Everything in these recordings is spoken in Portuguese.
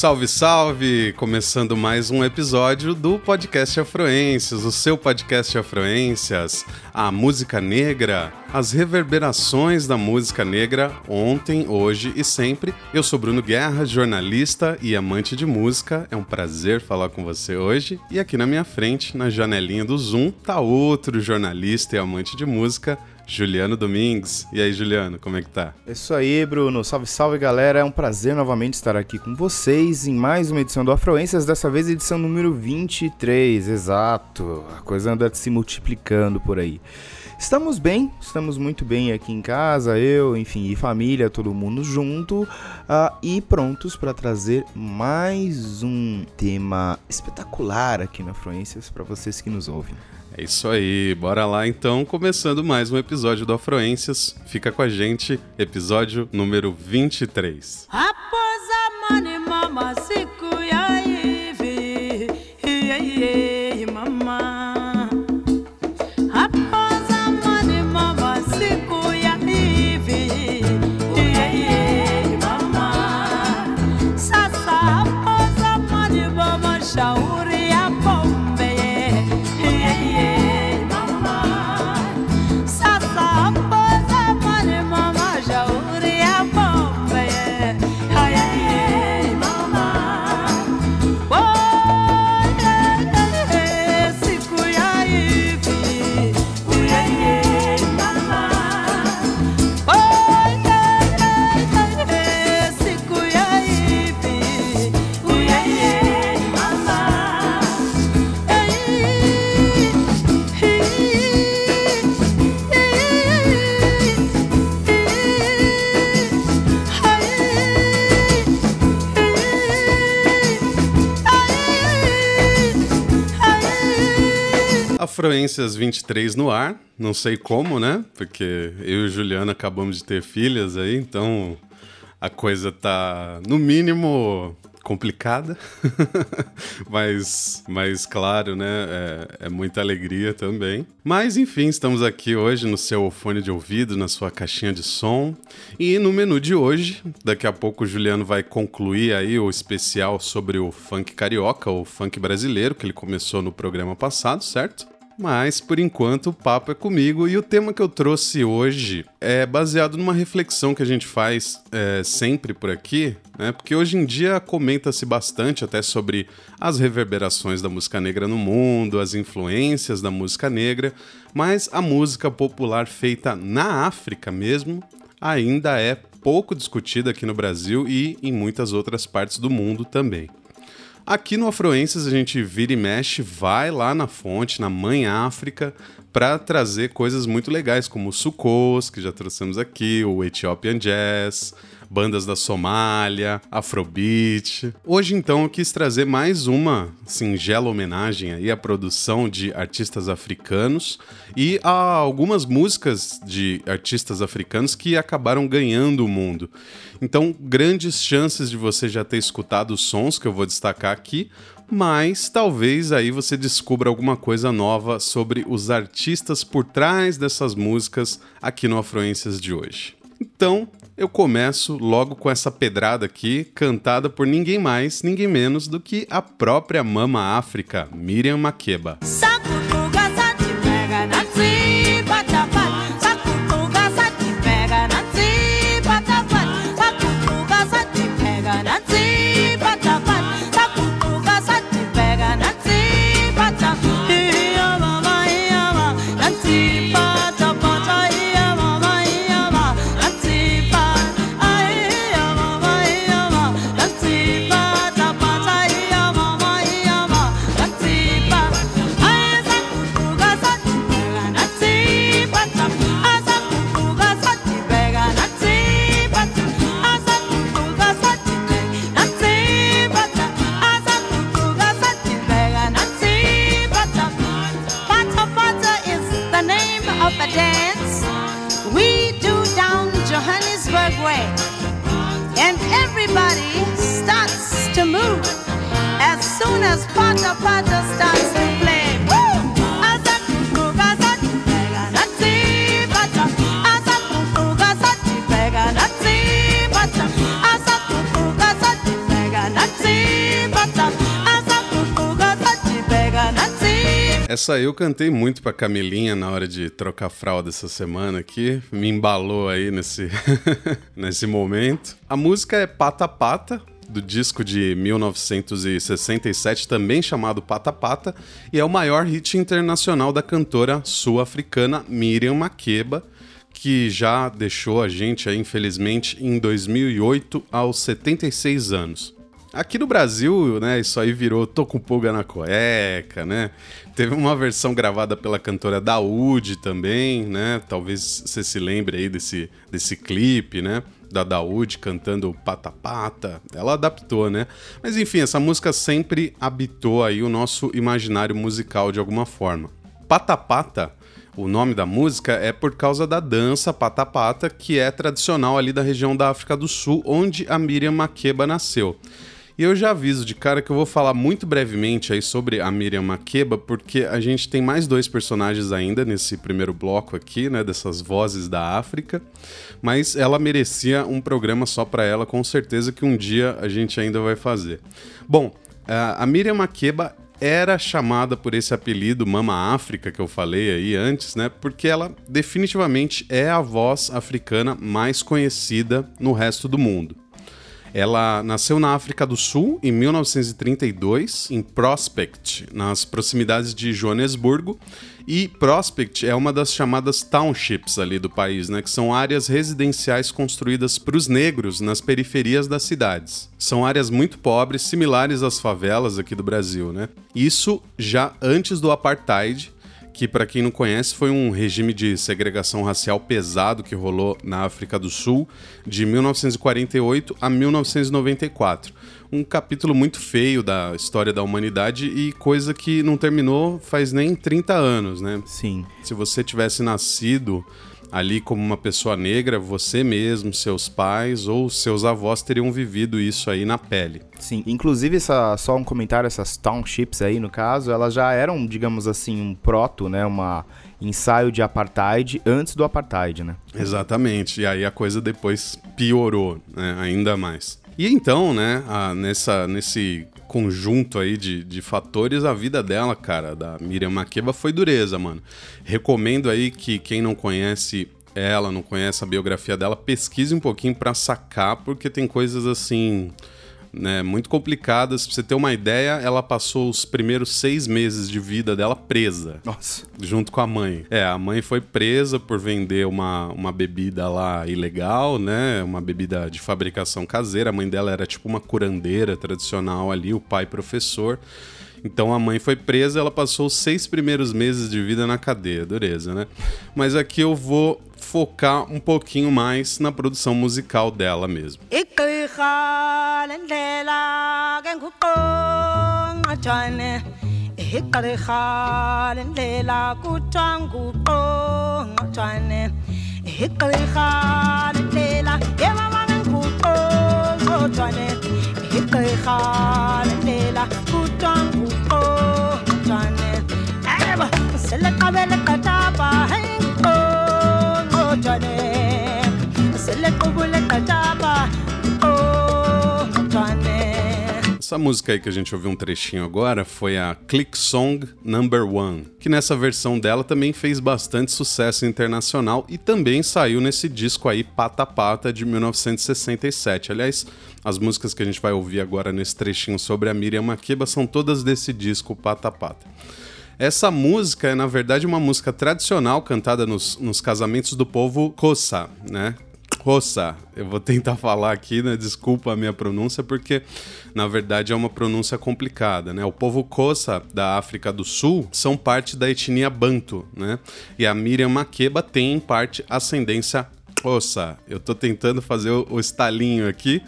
Salve, salve! Começando mais um episódio do podcast Afroências, o seu podcast Afroências, a música negra, as reverberações da música negra ontem, hoje e sempre. Eu sou Bruno Guerra, jornalista e amante de música. É um prazer falar com você hoje. E aqui na minha frente, na janelinha do Zoom, tá outro jornalista e amante de música, Juliano Domingues. E aí, Juliano, como é que tá? É isso aí, Bruno. Salve, salve, galera. É um prazer novamente estar aqui com vocês em mais uma edição do Afroências, dessa vez edição número 23, exato. A coisa anda se multiplicando por aí. Estamos bem, estamos muito bem aqui em casa, eu, enfim, e família, todo mundo junto, uh, e prontos para trazer mais um tema espetacular aqui na Afroências para vocês que nos ouvem. É isso aí, bora lá então, começando mais um episódio do Afroências. Fica com a gente, episódio número 23. Após a money, mama, Afroências 23 no ar, não sei como, né? Porque eu e o Juliano acabamos de ter filhas aí, então a coisa tá, no mínimo, complicada, mas, mas claro, né? É, é, muita alegria também. Mas enfim, estamos aqui hoje no seu fone de ouvido, na sua caixinha de som. E no menu de hoje, daqui a pouco o Juliano vai concluir aí o especial sobre o funk carioca, o funk brasileiro, que ele começou no programa passado, certo? Mas por enquanto o papo é comigo e o tema que eu trouxe hoje é baseado numa reflexão que a gente faz é, sempre por aqui, né? Porque hoje em dia comenta-se bastante até sobre as reverberações da música negra no mundo, as influências da música negra, mas a música popular feita na África mesmo ainda é pouco discutida aqui no Brasil e em muitas outras partes do mundo também. Aqui no Afroências a gente vira e mexe, vai lá na fonte, na Mãe África, para trazer coisas muito legais, como o Sukos, que já trouxemos aqui, o Ethiopian Jazz, bandas da Somália, Afrobeat. Hoje então eu quis trazer mais uma singela homenagem aí à produção de artistas africanos e a algumas músicas de artistas africanos que acabaram ganhando o mundo. Então, grandes chances de você já ter escutado os sons que eu vou destacar aqui, mas talvez aí você descubra alguma coisa nova sobre os artistas por trás dessas músicas aqui no Afluências de hoje. Então, eu começo logo com essa pedrada aqui, cantada por ninguém mais, ninguém menos do que a própria Mama África, Miriam Makeba. Essa eu cantei muito pra Camilinha na hora de trocar fralda essa semana aqui. Me embalou aí nesse, nesse momento. A música é Pata Pata, do disco de 1967, também chamado Pata Pata, e é o maior hit internacional da cantora sul-africana Miriam Makeba, que já deixou a gente, aí, infelizmente, em 2008, aos 76 anos. Aqui no Brasil, né, isso aí virou Tô com pulga na cueca, né? Teve uma versão gravada pela cantora Daúde também, né? Talvez você se lembre aí desse, desse clipe, né? Da Daúde cantando Pata Pata. Ela adaptou, né? Mas enfim, essa música sempre habitou aí o nosso imaginário musical de alguma forma. Pata Pata o nome da música é por causa da dança pata-pata, que é tradicional ali da região da África do Sul, onde a Miriam Makeba nasceu. E eu já aviso de cara que eu vou falar muito brevemente aí sobre a Miriam Makeba, porque a gente tem mais dois personagens ainda nesse primeiro bloco aqui, né, dessas vozes da África, mas ela merecia um programa só para ela, com certeza que um dia a gente ainda vai fazer. Bom, a Miriam Makeba era chamada por esse apelido Mama África que eu falei aí antes, né? Porque ela definitivamente é a voz africana mais conhecida no resto do mundo. Ela nasceu na África do Sul em 1932, em Prospect, nas proximidades de Joanesburgo. E Prospect é uma das chamadas townships ali do país, né, que são áreas residenciais construídas para os negros nas periferias das cidades. São áreas muito pobres, similares às favelas aqui do Brasil, né? Isso já antes do apartheid, que para quem não conhece foi um regime de segregação racial pesado que rolou na África do Sul de 1948 a 1994. Um capítulo muito feio da história da humanidade e coisa que não terminou faz nem 30 anos, né? Sim. Se você tivesse nascido ali como uma pessoa negra, você mesmo, seus pais ou seus avós teriam vivido isso aí na pele. Sim, inclusive essa, só um comentário, essas townships aí no caso, elas já eram, digamos assim, um proto, né, uma ensaio de apartheid antes do apartheid, né? Exatamente, e aí a coisa depois piorou, né, ainda mais. E então, né, a, nessa, nesse conjunto aí de, de fatores, a vida dela, cara, da Miriam Makeba foi dureza, mano. Recomendo aí que quem não conhece ela, não conhece a biografia dela, pesquise um pouquinho para sacar, porque tem coisas assim né, muito complicadas. Pra você ter uma ideia, ela passou os primeiros seis meses de vida dela presa. Nossa. Junto com a mãe. É, a mãe foi presa por vender uma, uma bebida lá ilegal, né? Uma bebida de fabricação caseira. A mãe dela era tipo uma curandeira tradicional ali, o pai professor. Então a mãe foi presa, ela passou os seis primeiros meses de vida na cadeia, dureza, né? Mas aqui eu vou focar um pouquinho mais na produção musical dela mesmo. Essa música aí que a gente ouviu um trechinho agora foi a Click Song Number One, que nessa versão dela também fez bastante sucesso internacional e também saiu nesse disco aí Pata Pata de 1967. Aliás, as músicas que a gente vai ouvir agora nesse trechinho sobre a Miriam Makeba são todas desse disco Pata Pata. Essa música é, na verdade, uma música tradicional cantada nos, nos casamentos do povo Kosa, né? Kosa. Eu vou tentar falar aqui, né? Desculpa a minha pronúncia, porque na verdade é uma pronúncia complicada, né? O povo Kosa da África do Sul são parte da etnia Bantu, né? E a Miriam Makeba tem em parte ascendência Kosa. Eu tô tentando fazer o, estalinho aqui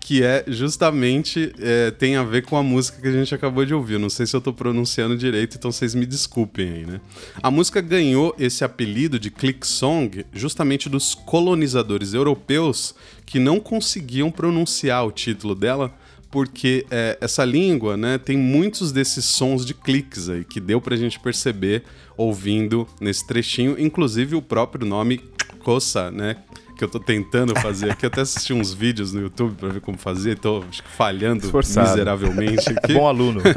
que é justamente é, tem a ver com a música que a gente acabou de ouvir. Não sei se eu estou pronunciando direito, então vocês me desculpem aí, né? A música ganhou esse apelido de click song justamente dos colonizadores europeus que não conseguiam pronunciar o título dela porque é, essa língua né, tem muitos desses sons de cliques aí que deu para a gente perceber ouvindo nesse trechinho, inclusive o próprio nome Kosa, né? que eu tô tentando fazer aqui. Eu até assisti uns vídeos no YouTube para ver como fazer, tô falhando Esforçado. miseravelmente aqui. Bom aluno.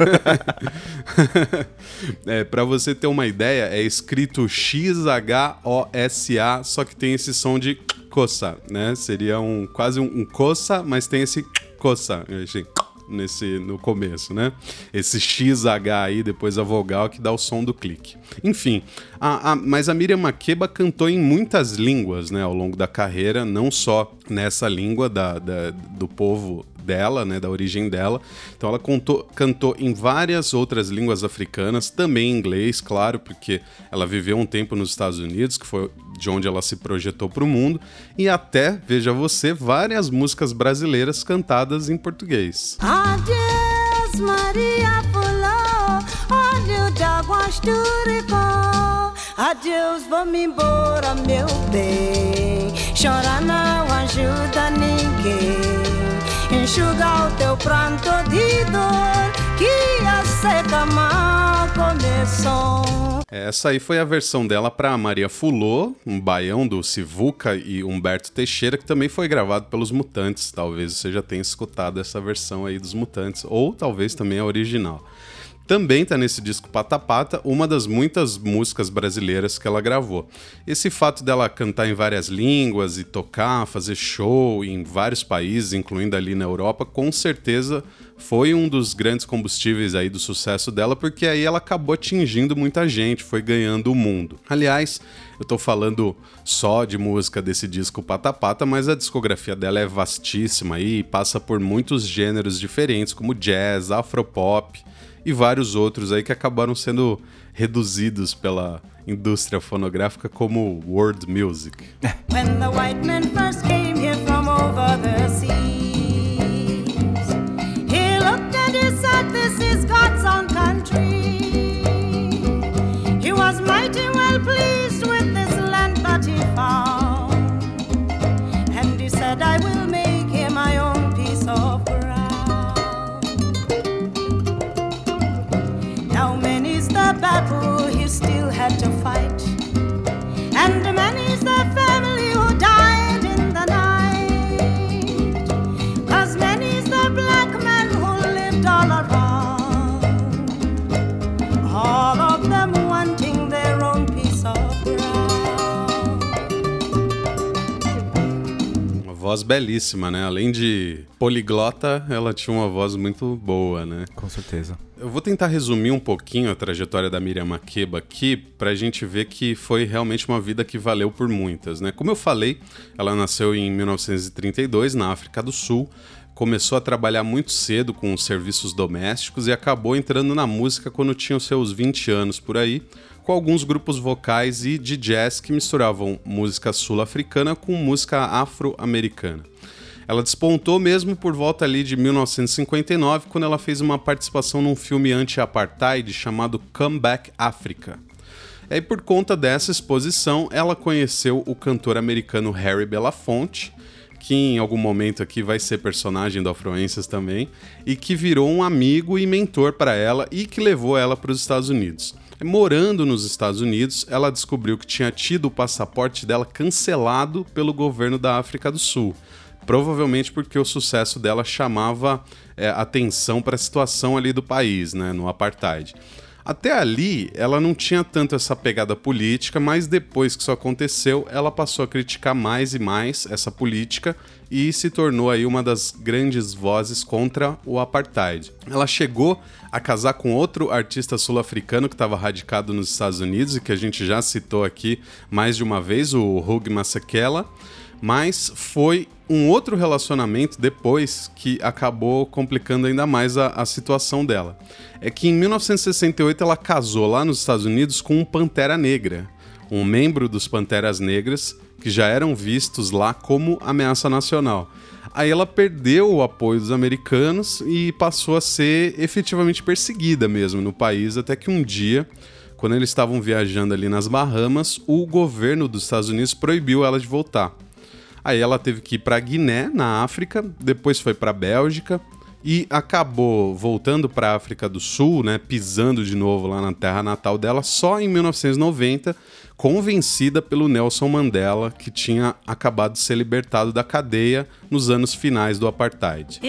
é, para você ter uma ideia, é escrito X-H-O-S-A, só que tem esse som de coça, né? Seria um quase um, um coça, mas tem esse coça. Assim, nesse no começo, né? Esse XH aí, depois a vogal que dá o som do clique. Enfim, a, a, mas a Miriam Makeba cantou em muitas línguas, né, ao longo da carreira, não só nessa língua da, da do povo dela, né, da origem dela. Então ela contou, cantou em várias outras línguas africanas, também em inglês, claro, porque ela viveu um tempo nos Estados Unidos, que foi de onde ela se projetou para o mundo, e até, veja você, várias músicas brasileiras cantadas em português. Adeus, Maria Jaguas Adeus, vou-me embora, meu bem. Chorar não ajuda ninguém o teu pranto de dor que a seca mal começou. Essa aí foi a versão dela para Maria Fulô, um baião do Sivuca e Humberto Teixeira, que também foi gravado pelos Mutantes. Talvez você já tenha escutado essa versão aí dos Mutantes, ou talvez também a original. Também está nesse disco Pata Pata, uma das muitas músicas brasileiras que ela gravou. Esse fato dela cantar em várias línguas e tocar, fazer show em vários países, incluindo ali na Europa, com certeza foi um dos grandes combustíveis aí do sucesso dela, porque aí ela acabou atingindo muita gente, foi ganhando o mundo. Aliás, eu tô falando só de música desse disco Pata Pata, mas a discografia dela é vastíssima e passa por muitos gêneros diferentes, como jazz, afropop, e vários outros aí que acabaram sendo reduzidos pela indústria fonográfica como world music. Mighty well pleased with this land that he found, voz belíssima, né? Além de poliglota, ela tinha uma voz muito boa, né? Com certeza. Eu vou tentar resumir um pouquinho a trajetória da Miriam Makeba aqui, para a gente ver que foi realmente uma vida que valeu por muitas. Né? Como eu falei, ela nasceu em 1932 na África do Sul, começou a trabalhar muito cedo com os serviços domésticos e acabou entrando na música quando tinha os seus 20 anos por aí, com alguns grupos vocais e de jazz que misturavam música sul-africana com música afro-americana. Ela despontou mesmo por volta ali de 1959, quando ela fez uma participação num filme anti-apartheid chamado Comeback Africa. E por conta dessa exposição, ela conheceu o cantor americano Harry Belafonte, que em algum momento aqui vai ser personagem do Afluências também, e que virou um amigo e mentor para ela e que levou ela para os Estados Unidos. Morando nos Estados Unidos, ela descobriu que tinha tido o passaporte dela cancelado pelo governo da África do Sul. Provavelmente porque o sucesso dela chamava é, atenção para a situação ali do país, né, no apartheid. Até ali, ela não tinha tanto essa pegada política, mas depois que isso aconteceu, ela passou a criticar mais e mais essa política e se tornou aí uma das grandes vozes contra o apartheid. Ela chegou a casar com outro artista sul-africano que estava radicado nos Estados Unidos e que a gente já citou aqui mais de uma vez, o Hugh Masekela, mas foi um outro relacionamento depois que acabou complicando ainda mais a, a, situação dela. É que em 1968 ela casou lá nos Estados Unidos com um Pantera Negra, um membro dos Panteras Negras que já eram vistos lá como ameaça nacional. Aí ela perdeu o apoio dos americanos e passou a ser efetivamente perseguida mesmo no país, até que um dia, quando eles estavam viajando ali nas Bahamas, o governo dos Estados Unidos proibiu ela de voltar. Aí ela teve que ir para Guiné, na África, depois foi para Bélgica e acabou voltando para África do Sul, né, pisando de novo lá na terra natal dela só em 1990, convencida pelo Nelson Mandela, que tinha acabado de ser libertado da cadeia nos anos finais do apartheid.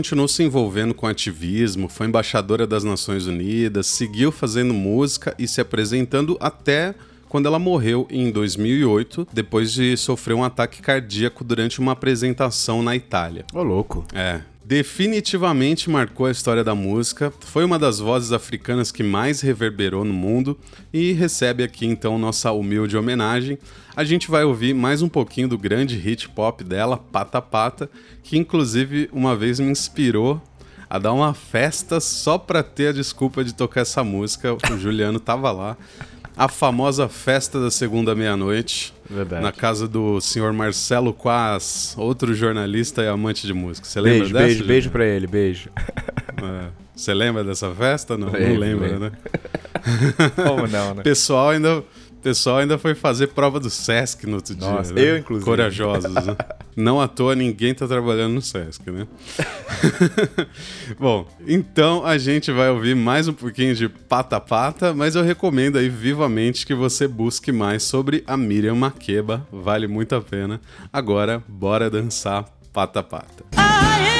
Continuou se envolvendo com ativismo, foi embaixadora das Nações Unidas, seguiu fazendo música e se apresentando até quando ela morreu em 2008, depois de sofrer um ataque cardíaco durante uma apresentação na Itália. Ô, louco. É, definitivamente marcou a história da música, foi uma das vozes africanas que mais reverberou no mundo e recebe aqui então nossa humilde homenagem. A gente vai ouvir mais um pouquinho do grande hit pop dela, Pata Pata, que inclusive uma vez me inspirou a dar uma festa só pra ter a desculpa de tocar essa música. O Juliano tava lá. A famosa festa da segunda meia-noite. Verdade. Na casa do senhor Marcelo Quaz, outro jornalista e amante de música. Você lembra Beijo, dessa? beijo, beijo pra ele, beijo. É. Você lembra dessa festa? Não, não Lembro, lembra, lembro. né? Como não, né? Pessoal ainda, pessoal ainda foi fazer prova do Sesc no outro Nossa, dia. né? eu, inclusive. Corajosos, né? Não à toa ninguém tá trabalhando no Sesc, né? Bom, então a gente vai ouvir mais um pouquinho de Pata Pata, mas eu recomendo aí vivamente que você busque mais sobre a Miriam Makeba, vale muito a pena. Agora, bora dançar Pata Pata. Every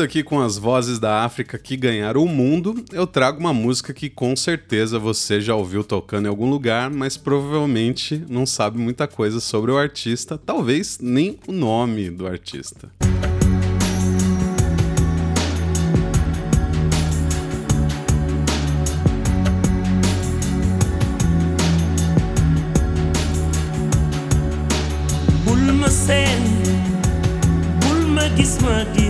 Seguindo aqui com as vozes da África que ganharam o mundo, eu trago uma música que com certeza você já ouviu tocando em algum lugar, mas provavelmente não sabe muita coisa sobre o artista, talvez nem o nome do artista. bul ma seen bul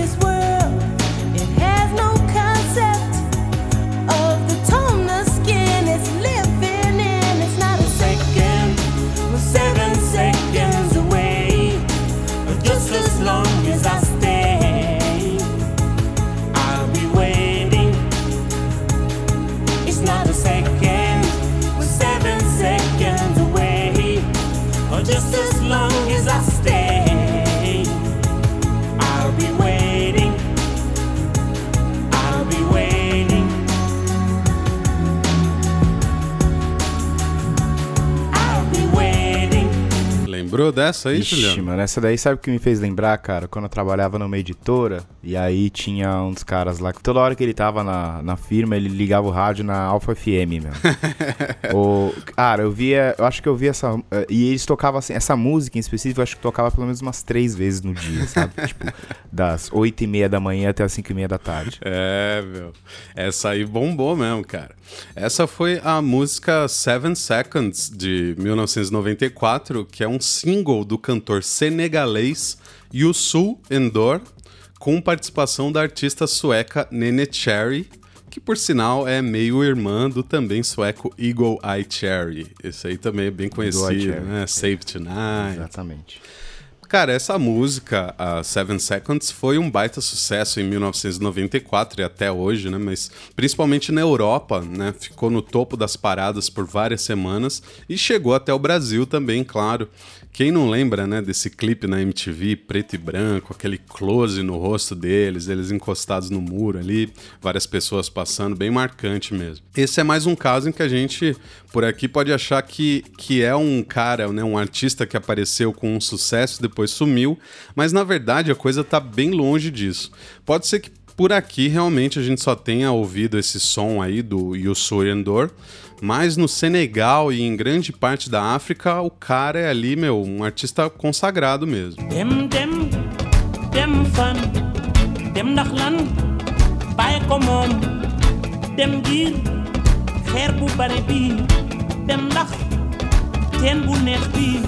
this world, lembrou dessa aí, Ixi, Juliano? mano, essa daí sabe o que me fez lembrar, cara? Quando eu trabalhava numa editora, e aí tinha uns caras lá que toda hora que ele tava na, na firma, ele ligava o rádio na Alpha FM, meu. o, cara, eu via, eu acho que eu via essa. eh, E eles tocavam assim, essa música em específico, eu acho que tocava pelo menos umas três vezes no dia, sabe? tipo, das oito e meia da manhã até as cinco e meia da tarde. É, meu. Essa aí bombou mesmo, cara. Essa foi a música Seven Seconds de 1994, que é um single do cantor senegalês Youssou Endor, com participação da artista sueca Nene Cherry, que por sinal é meio irmã do também sueco Eagle Eye Cherry. Esse aí também é bem conhecido, né? Save Tonight. Exatamente. Cara, essa música, a Seven Seconds, foi um baita sucesso em 1994 e até hoje, né? Mas principalmente na Europa, né? Ficou no topo das paradas por várias semanas e chegou até o Brasil também, claro. Quem não lembra, né, desse clipe na MTV, preto e branco, aquele close no rosto deles, eles encostados no muro ali, várias pessoas passando, bem marcante mesmo. Esse é mais um caso em que a gente, por aqui, pode achar que, que é um cara, né, um artista que apareceu com um sucesso, depois sumiu, mas na verdade a coisa tá bem longe disso. Pode ser que por aqui realmente a gente só tenha ouvido esse som aí do Youssou Endor, mas no Senegal e em grande parte da África o cara é ali, meu, um artista consagrado mesmo. dem dem dem fan dem ndax lan bàyyi ko moom. Dem ngir xeer bu bare bi dem ndax teen bu neex bi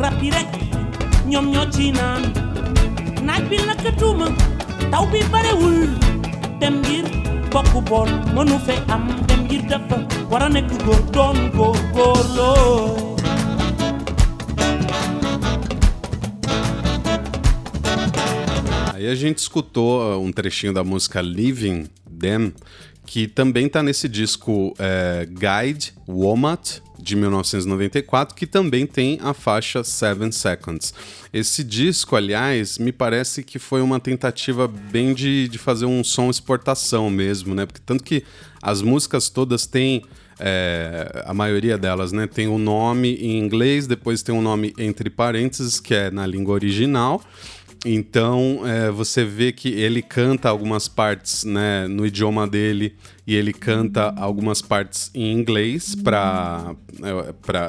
rab yi rek ñoom ñoo ci naan. Naaj bi lakkatuma taw bi barewul. Dem ngir bokk bool mënu am dem ngir dafa war a nekk góor doon góor Aí a gente escutou uh, um trechinho da música Living Them, que também tá nesse disco é, Guide Womat, de 1994, que também tem a faixa Seven Seconds. Esse disco, aliás, me parece que foi uma tentativa bem de, de fazer um som exportação mesmo, né? Porque tanto que as músicas todas têm. é, a maioria delas, né? Tem o nome em inglês, depois tem um nome entre parênteses, que é na língua original. Então é, você vê que ele canta algumas partes né, no idioma dele e ele canta algumas partes em inglês para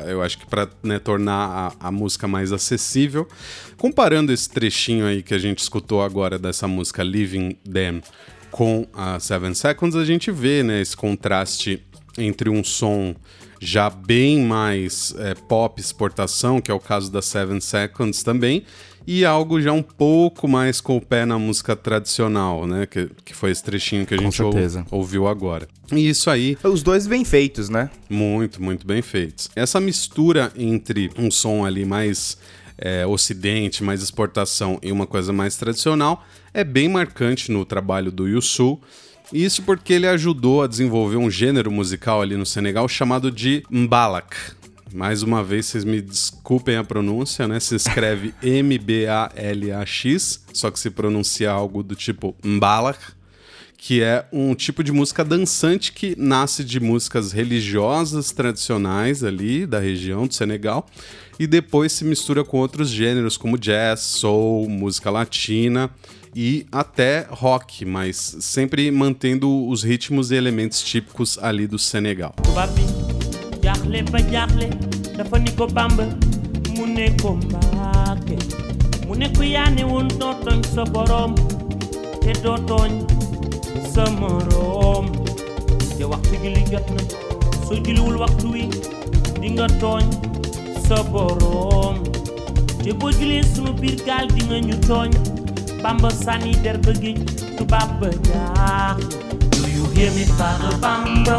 eu acho que para tornar a, a música mais acessível. Comparando esse trechinho aí que a gente escutou agora dessa música Living Them com a Seven Seconds, a gente vê né, esse contraste entre um som já bem mais é, pop exportação, que é o caso da Seven Seconds também, e algo já um pouco mais com o pé na música tradicional, né? Que, que foi esse trechinho que a gente ou- ouviu agora. E isso aí, Os dois bem feitos, né? muito, muito bem feitos. Essa mistura entre um som ali mais é, ocidente, mais exportação e uma coisa mais tradicional é bem marcante no trabalho do Yusu. Isso porque ele ajudou a desenvolver um gênero musical ali no Senegal chamado de Mbalak. Mais uma vez, vocês me desculpem a pronúncia, né? Se escreve M-B-A-L-A-X, só que se pronuncia algo do tipo Mbalak que é um tipo de música dançante que nasce de músicas religiosas tradicionais ali da região do Senegal e depois se mistura com outros gêneros como jazz, soul, música latina e até rock, mas sempre mantendo os ritmos e elementos típicos ali do Senegal. tubaab bi jaaxle ba jaaxle dafa ni ko bamba mu ne ko mbaake mu ne ko yaa ne woon doo tooñ sa boroom te doo tooñ sa moroom te waxtu julli jot na soo julliwul waxtu wi di nga tooñ sa boroom te boo jullee sunu biir gaal di nga ñu tooñ bamba sànni der ba géej tubaab ba jaaxle Do you hear me, Father Bamba?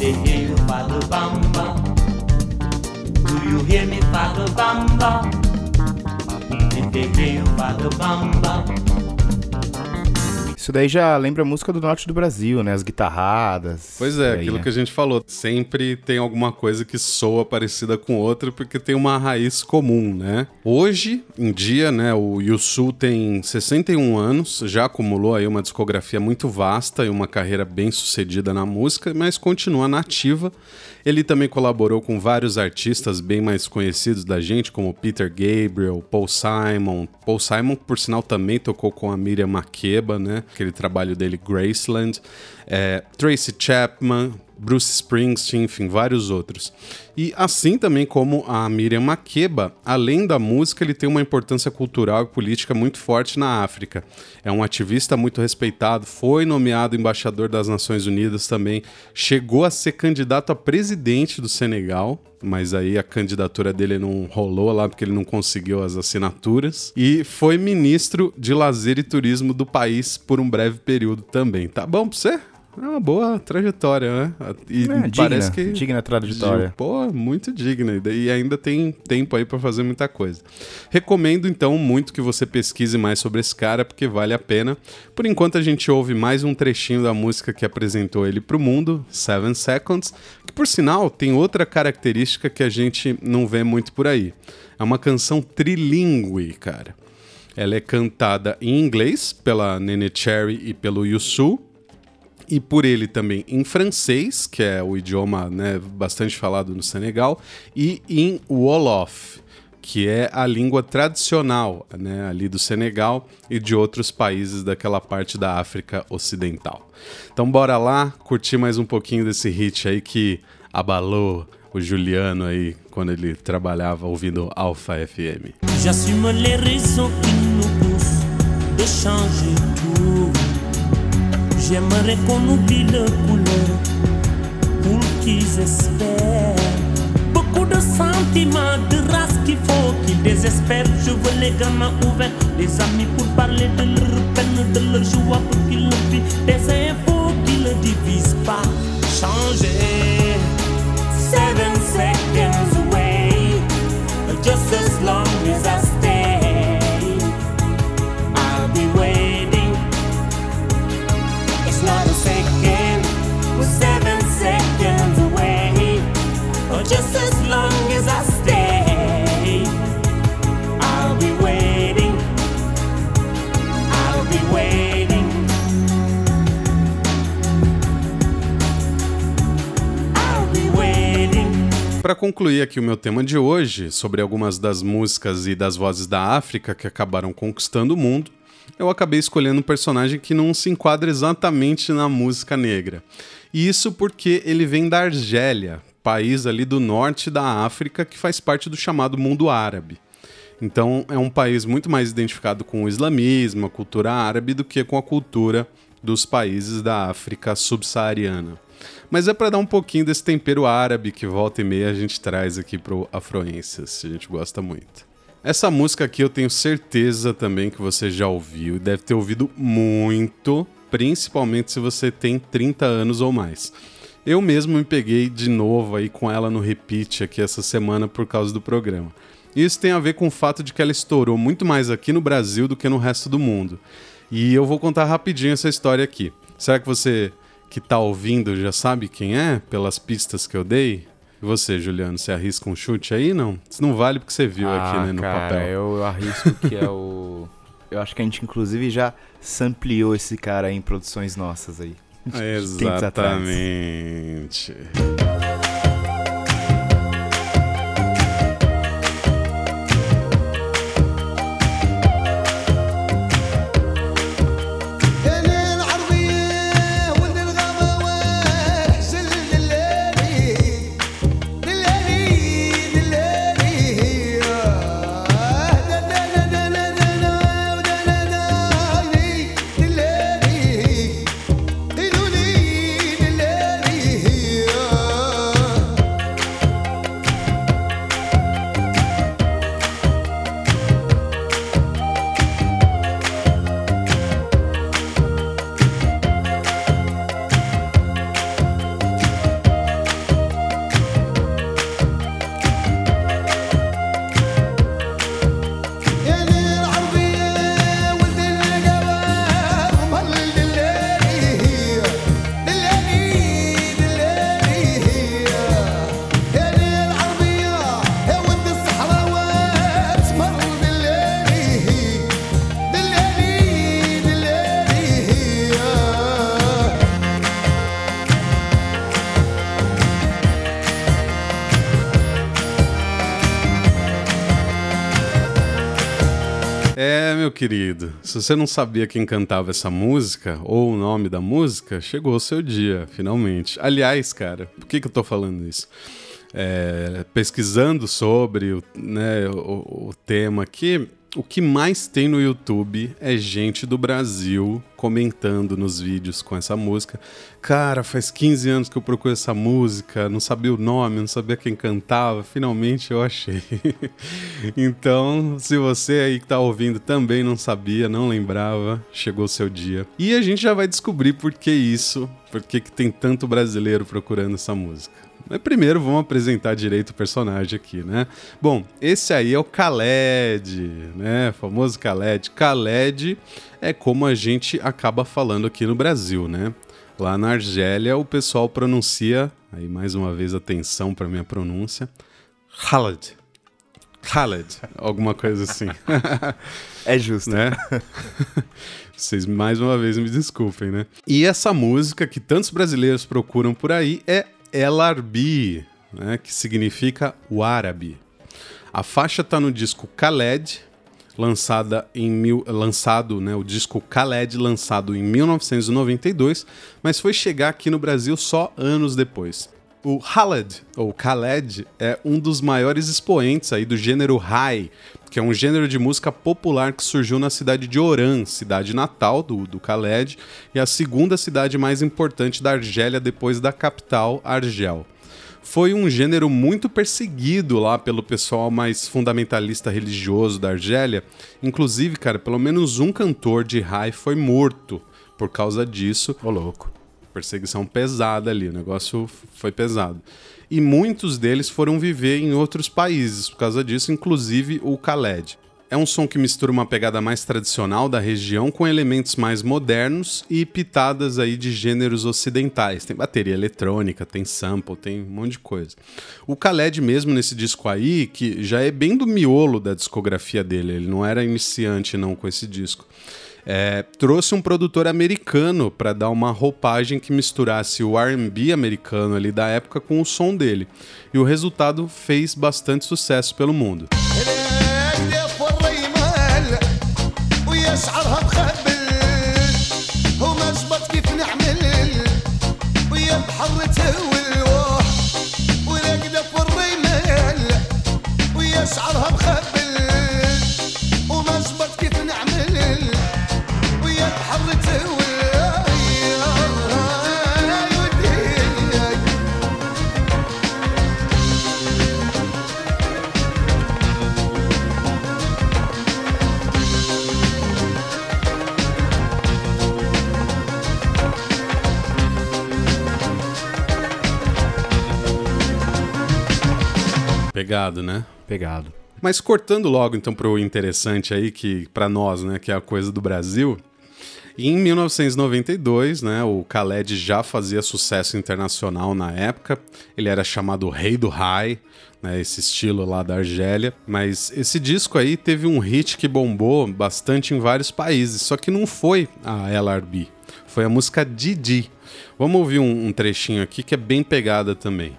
They hear you, Father Bamba. Do you hear me, Father Bamba? Did they hear you, Father Bamba? Isso daí já lembra a música do norte do Brasil, né? As guitarradas. Pois é, aquilo né? que a gente falou. Sempre tem alguma coisa que soa parecida com outra, porque tem uma raiz comum, né? Hoje em dia, né, o Yusu tem 61 anos, já acumulou aí uma discografia muito vasta e uma carreira bem sucedida na música, mas continua nativa. Ele também colaborou com vários artistas bem mais conhecidos da gente, como Peter Gabriel, Paul Simon. Paul Simon, por sinal, também tocou com a Miriam Makeba, né? Aquele trabalho dele, Graceland. É, Tracy Chapman, Bruce Springsteen, enfim, vários outros. E assim também como a Miriam Makeba, além da música, ele tem uma importância cultural e política muito forte na África. É um ativista muito respeitado, foi nomeado embaixador das Nações Unidas também, chegou a ser candidato a presidente do Senegal, mas aí a candidatura dele não rolou lá porque ele não conseguiu as assinaturas. E foi ministro de lazer e turismo do país por um breve período também. Tá bom pra você? É uma boa trajetória, né? E É, digna, parece que. digna trajetória. Pô, muito digna. E ainda tem tempo aí pra fazer muita coisa. Recomendo então muito que você pesquise mais sobre esse cara, porque vale a pena. Por enquanto a gente ouve mais um trechinho da música que apresentou ele pro mundo, Seven Seconds, que por sinal tem outra característica que a gente não vê muito por aí. É uma canção trilingue, cara. Ela é cantada em inglês pela Nene Cherry e pelo Yusu, e por ele também em francês, que é o idioma né, bastante falado no Senegal, e em Wolof, que é a língua tradicional né, ali do Senegal e de outros países daquela parte da África Ocidental. Então bora lá curtir mais um pouquinho desse hit aí que abalou o Juliano aí quando ele trabalhava ouvindo Alpha FM. J'assume les raisons qui nous poussent de changer. J'aimerais qu'on oublie le couleur pour qu'ils espèrent. Beaucoup de sentiments, de race qu'il faut qu'ils désespèrent. Je veux les gamins ouverts, des amis pour parler de leur peine, de leur joie pour qu'ils le vivent. Des infos qui ne divisent pas. Changer. Seven seconds away. Just Para concluir aqui o meu tema de hoje, sobre algumas das músicas e das vozes da África que acabaram conquistando o mundo, eu acabei escolhendo um personagem que não se enquadra exatamente na música negra. E isso porque ele vem da Argélia, país ali do norte da África que faz parte do chamado mundo árabe. Então é um país muito mais identificado com o islamismo, a cultura árabe, do que com a cultura dos países da África subsaariana. Mas é para dar um pouquinho desse tempero árabe que volta e meia a gente traz aqui pro Afroências, a gente gosta muito. Essa música aqui eu tenho certeza também que você já ouviu e deve ter ouvido muito, principalmente se você tem 30 anos ou mais. Eu mesmo me peguei de novo aí com ela no repeat aqui essa semana por causa do programa. Isso tem a ver com o fato de que ela estourou muito mais aqui no Brasil do que no resto do mundo. E eu vou contar rapidinho essa história aqui. Será que você que tá ouvindo já sabe quem é pelas pistas que eu dei? E você, Juliano, você arrisca um chute aí? Não? Isso não vale porque você viu aqui Ah, né, no cara, papel. Eu, eu arrisco que é o. Eu acho que a gente, inclusive, já sampleou esse cara aí em produções nossas aí. Exatamente. Querido, se você não sabia quem cantava essa música ou o nome da música, chegou o seu dia, finalmente. Aliás, cara, por que, que eu tô falando isso? É, pesquisando sobre o, né, o, o tema aqui, o que mais tem no YouTube é gente do Brasil comentando nos vídeos com essa música. Cara, faz 15 anos que eu procuro essa música, não sabia o nome, não sabia quem cantava, finalmente eu achei. então, se você aí que tá ouvindo também não sabia, não lembrava, chegou o seu dia. E a gente já vai descobrir por que isso, por que, que tem tanto brasileiro procurando essa música. Mas primeiro vamos apresentar direito o personagem aqui, né? Bom, esse aí é o Khaled, né? Famoso Khaled. Khaled é como a gente acaba falando aqui no Brasil, né? Lá na Argélia o pessoal pronuncia, aí mais uma vez atenção para minha pronúncia, Khaled. Khaled, alguma coisa assim. É justo. né? Vocês mais uma vez me desculpem, né? E essa música que tantos brasileiros procuram por aí é El Arbi, né? Que significa o árabe. A faixa tá no disco Khaled, lançada em mil, lançado, né, o disco Khaled lançado em 1992, mas foi chegar aqui no Brasil só anos depois. O Khaled, ou Khaled, é um dos maiores expoentes aí do gênero high, que é um gênero de música popular que surgiu na cidade de Oran, cidade natal do, do Khaled, e a segunda cidade mais importante da Argélia depois da capital, Argel foi um gênero muito perseguido lá pelo pessoal mais fundamentalista religioso da Argélia. Inclusive, cara, pelo menos um cantor de high foi morto por causa disso. Ô, louco. Perseguição pesada ali, o negócio foi pesado. E muitos deles foram viver em outros países por causa disso, inclusive o Khaled. É um som que mistura uma pegada mais tradicional da região com elementos mais modernos e pitadas aí de gêneros ocidentais. Tem bateria eletrônica, tem sample, tem um monte de coisa. O Khaled mesmo nesse disco aí, que já é bem do miolo da discografia dele, ele não era iniciante não com esse disco. É, trouxe um produtor americano para dar uma roupagem que misturasse o R&B americano ali da época com o som dele. E o resultado fez bastante sucesso pelo mundo. Pegado, né? Pegado. Mas cortando logo então pro interessante aí que para nós, né, que é a coisa do Brasil. Em 1992, né, o Khaled já fazia sucesso internacional na época. Ele era chamado Rei do High, né, esse estilo lá da Argélia. Mas esse disco aí teve um hit que bombou bastante em vários países, só que não foi a LRB, foi a música Didi. Vamos ouvir um, um trechinho aqui que é bem pegada também.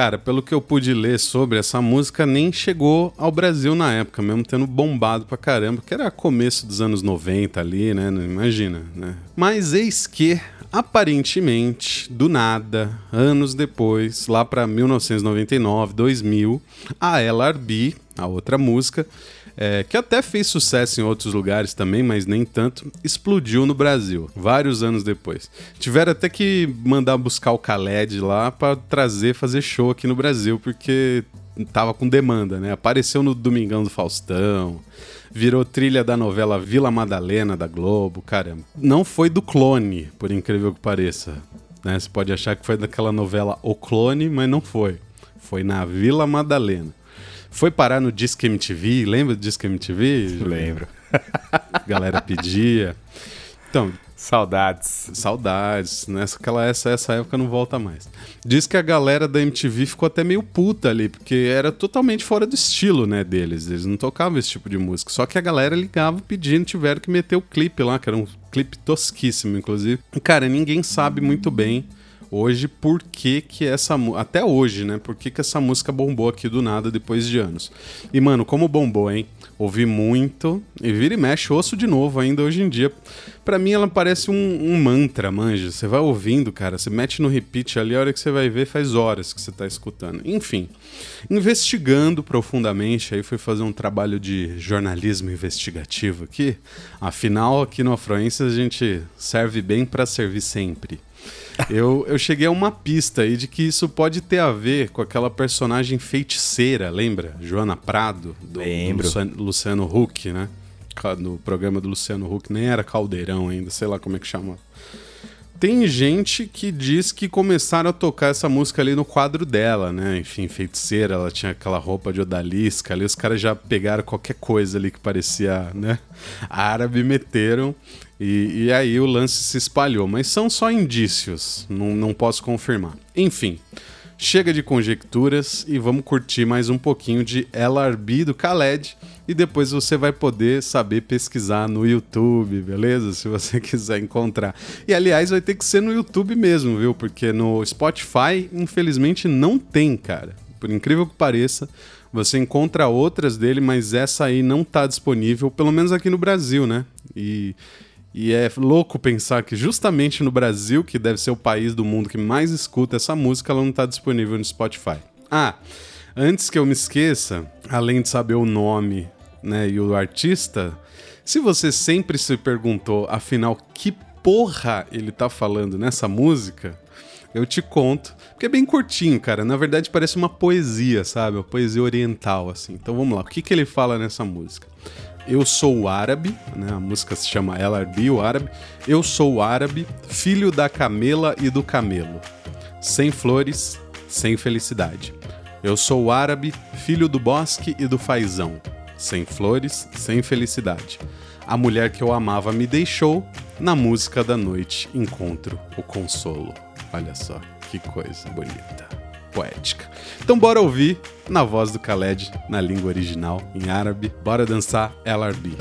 Cara, pelo que eu pude ler sobre essa música, nem chegou ao Brasil na época, mesmo tendo bombado pra caramba, que era começo dos anos 90 ali, né? Não Imagina, né? Mas eis que, aparentemente, do nada, anos depois, lá pra 1999, 2000, a LRB, a outra música, é, que até fez sucesso em outros lugares também, mas nem tanto, explodiu no Brasil, vários anos depois. Tiveram até que mandar buscar o Khaled lá pra trazer, fazer show aqui no Brasil, porque tava com demanda, né? Apareceu no Domingão do Faustão, virou trilha da novela Vila Madalena da Globo, cara. Não foi do clone, por incrível que pareça. Né? Você pode achar que foi daquela novela O Clone, mas não foi. Foi na Vila Madalena. Foi parar no Disque MTV, lembra do Disque MTV? Lembro. A galera pedia. Então, Saudades. Saudades, nessa aquela essa essa época não volta mais. Diz que a galera da MTV ficou até meio puta ali, porque era totalmente fora do estilo, né, deles. Eles não tocavam esse tipo de música. Só que a galera ligava pedindo, tiveram que meter o clipe lá, que era um clipe tosquíssimo, inclusive. Cara, ninguém sabe muito bem hoje por que que essa até hoje, né? Por que que essa música bombou aqui do nada depois de anos. E mano, como bombou, hein? Ouvi muito e vira e mexe, ouço de novo ainda hoje em dia. Pra mim ela parece um, um mantra, manja. Você vai ouvindo, cara, você mete no repeat ali, a hora que você vai ver faz horas que você tá escutando. Enfim, investigando profundamente, aí fui fazer um trabalho de jornalismo investigativo aqui. Afinal, aqui no Afroência a gente serve bem pra servir sempre. Eu, eu cheguei a uma pista aí de que isso pode ter a ver com aquela personagem feiticeira, lembra? Joana Prado, do, Lembro. do Luciano, Luciano Huck, né? No programa do Luciano Huck, nem era Caldeirão ainda, sei lá como é que chama. Tem gente que diz que começaram a tocar essa música ali no quadro dela, né? Enfim, feiticeira, ela tinha aquela roupa de odalisca ali, os caras já pegaram qualquer coisa ali que parecia, né? Árabe, meteram e, e aí o lance se espalhou. Mas são só indícios, não, não posso confirmar. Enfim, chega de conjecturas e vamos curtir mais um pouquinho de LRB do Khaled. E depois você vai poder saber pesquisar no YouTube, beleza? Se você quiser encontrar. E aliás, vai ter que ser no YouTube mesmo, viu? Porque no Spotify, infelizmente, não tem, cara. Por incrível que pareça, você encontra outras dele, mas essa aí não tá disponível, pelo menos aqui no Brasil, né? E, e é louco pensar que justamente no Brasil, que deve ser o país do mundo que mais escuta essa música, ela não tá disponível no Spotify. Ah, antes que eu me esqueça, além de saber o nome né, e o artista, se você sempre se perguntou, afinal, que porra ele tá falando nessa música, eu te conto. Porque é bem curtinho, cara. Na verdade, parece uma poesia, sabe? Uma poesia oriental, assim. Então vamos lá. O que, que ele fala nessa música? Eu sou o árabe, né? A música se chama LRB, o árabe. Eu sou o árabe, filho da camela e do camelo. Sem flores, sem felicidade. Eu sou o árabe, filho do bosque e do fazão. Sem flores, sem felicidade. A mulher que eu amava me deixou, na música da noite encontro o consolo. Olha só, que coisa bonita, poética. Então bora ouvir na voz do Khaled, na língua original, em árabe. Bora dançar LRB.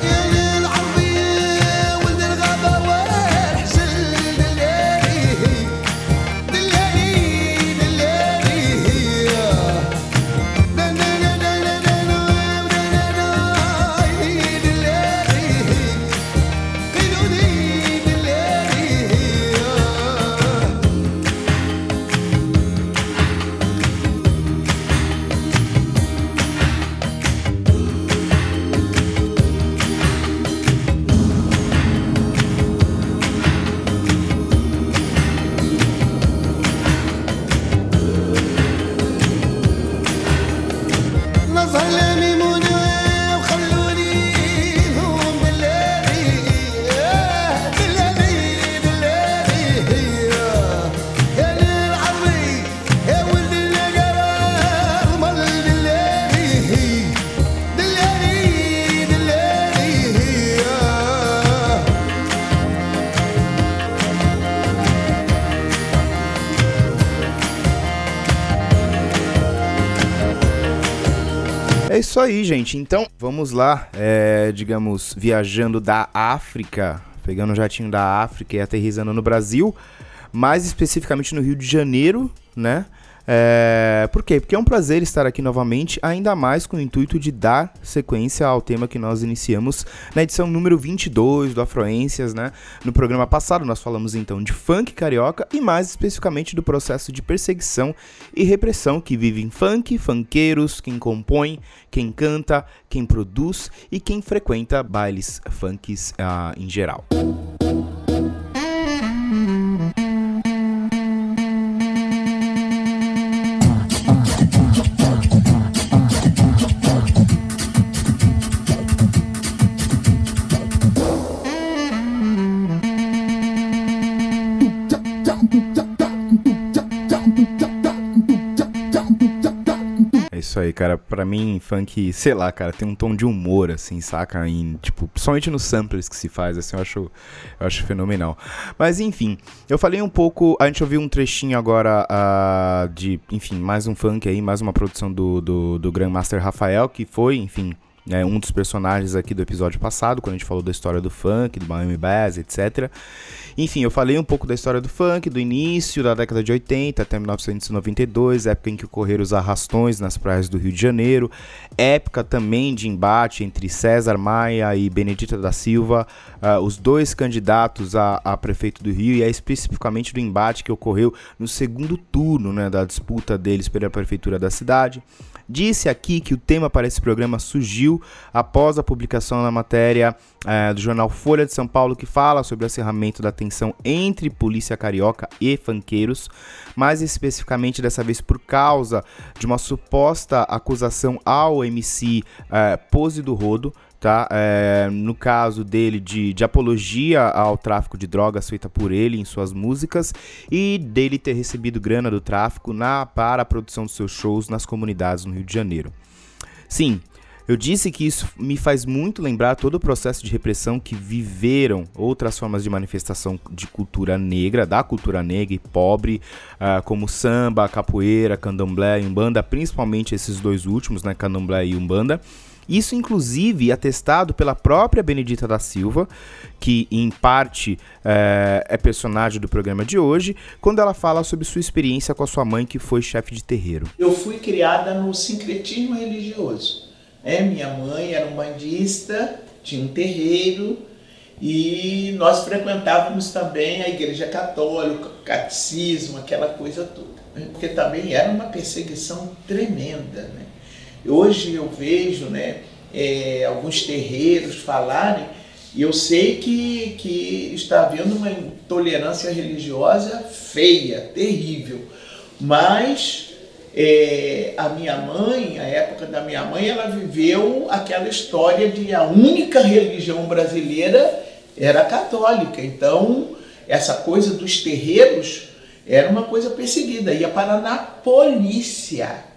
Isso aí, gente. Então, vamos lá. É, digamos, viajando da África, pegando um jatinho da África e aterrizando no Brasil, mais especificamente no Rio de Janeiro, né? É, por quê? Porque é um prazer estar aqui novamente, ainda mais com o intuito de dar sequência ao tema que nós iniciamos na edição número 22 do Afroências, né? No programa passado nós falamos então de funk carioca e mais especificamente do processo de perseguição e repressão que vive em funk, funkeiros, quem compõe, quem canta, quem produz e quem frequenta bailes funks ah, em geral. É isso aí, cara. Pra mim, funk, sei lá, cara, tem um tom de humor, assim, saca? Em, tipo, principalmente nos samplers que se faz, assim, eu acho, eu acho fenomenal. Mas, enfim, eu falei um pouco, a gente ouviu um trechinho agora ah, de, enfim, mais um funk aí, mais uma produção do, do, do Grandmaster Rafael, que foi, enfim, né, um dos personagens aqui do episódio passado, quando a gente falou da história do funk, do Miami Bass, etc. Enfim, eu falei um pouco da história do funk, do início da década de 80 até 1992, época em que ocorreram os arrastões nas praias do Rio de Janeiro, época também de embate entre César Maia e Benedita da Silva, ah, os dois candidatos a, a prefeito do Rio, e é especificamente do embate que ocorreu no segundo turno né, da disputa deles pela prefeitura da cidade. Disse aqui que o tema para esse programa surgiu após a publicação da matéria eh, do jornal Folha de São Paulo que fala sobre o acirramento da tensão entre polícia carioca e fanqueiros, mais especificamente dessa vez por causa de uma suposta acusação ao MC eh, Pose do Rodo, tá? É, no caso dele de, de apologia ao tráfico de drogas feita por ele em suas músicas e dele ter recebido grana do tráfico na, para a produção dos seus shows nas comunidades no Rio de Janeiro. Sim, eu disse que isso me faz muito lembrar todo o processo de repressão que viveram outras formas de manifestação de cultura negra, da cultura negra e pobre, ah, como samba, capoeira, candomblé e umbanda, principalmente esses dois últimos, né, candomblé e umbanda. Isso, inclusive, atestado pela própria Benedita da Silva, que em parte é, é personagem do programa de hoje, quando ela fala sobre sua experiência com a sua mãe, que foi chefe de terreiro. Eu fui criada no sincretismo religioso. É, minha mãe era um bandista, tinha um terreiro e nós frequentávamos também a igreja católica, o catecismo, aquela coisa toda. né? Porque também era uma perseguição tremenda. Né? Hoje eu vejo né, é, alguns terreiros falarem, e eu sei que, que está havendo uma intolerância religiosa feia, terrível. Mas é, a minha mãe, a época da minha mãe, ela viveu aquela história de a única religião brasileira era católica. Então, essa coisa dos terreiros era uma coisa perseguida, ia parar na polícia.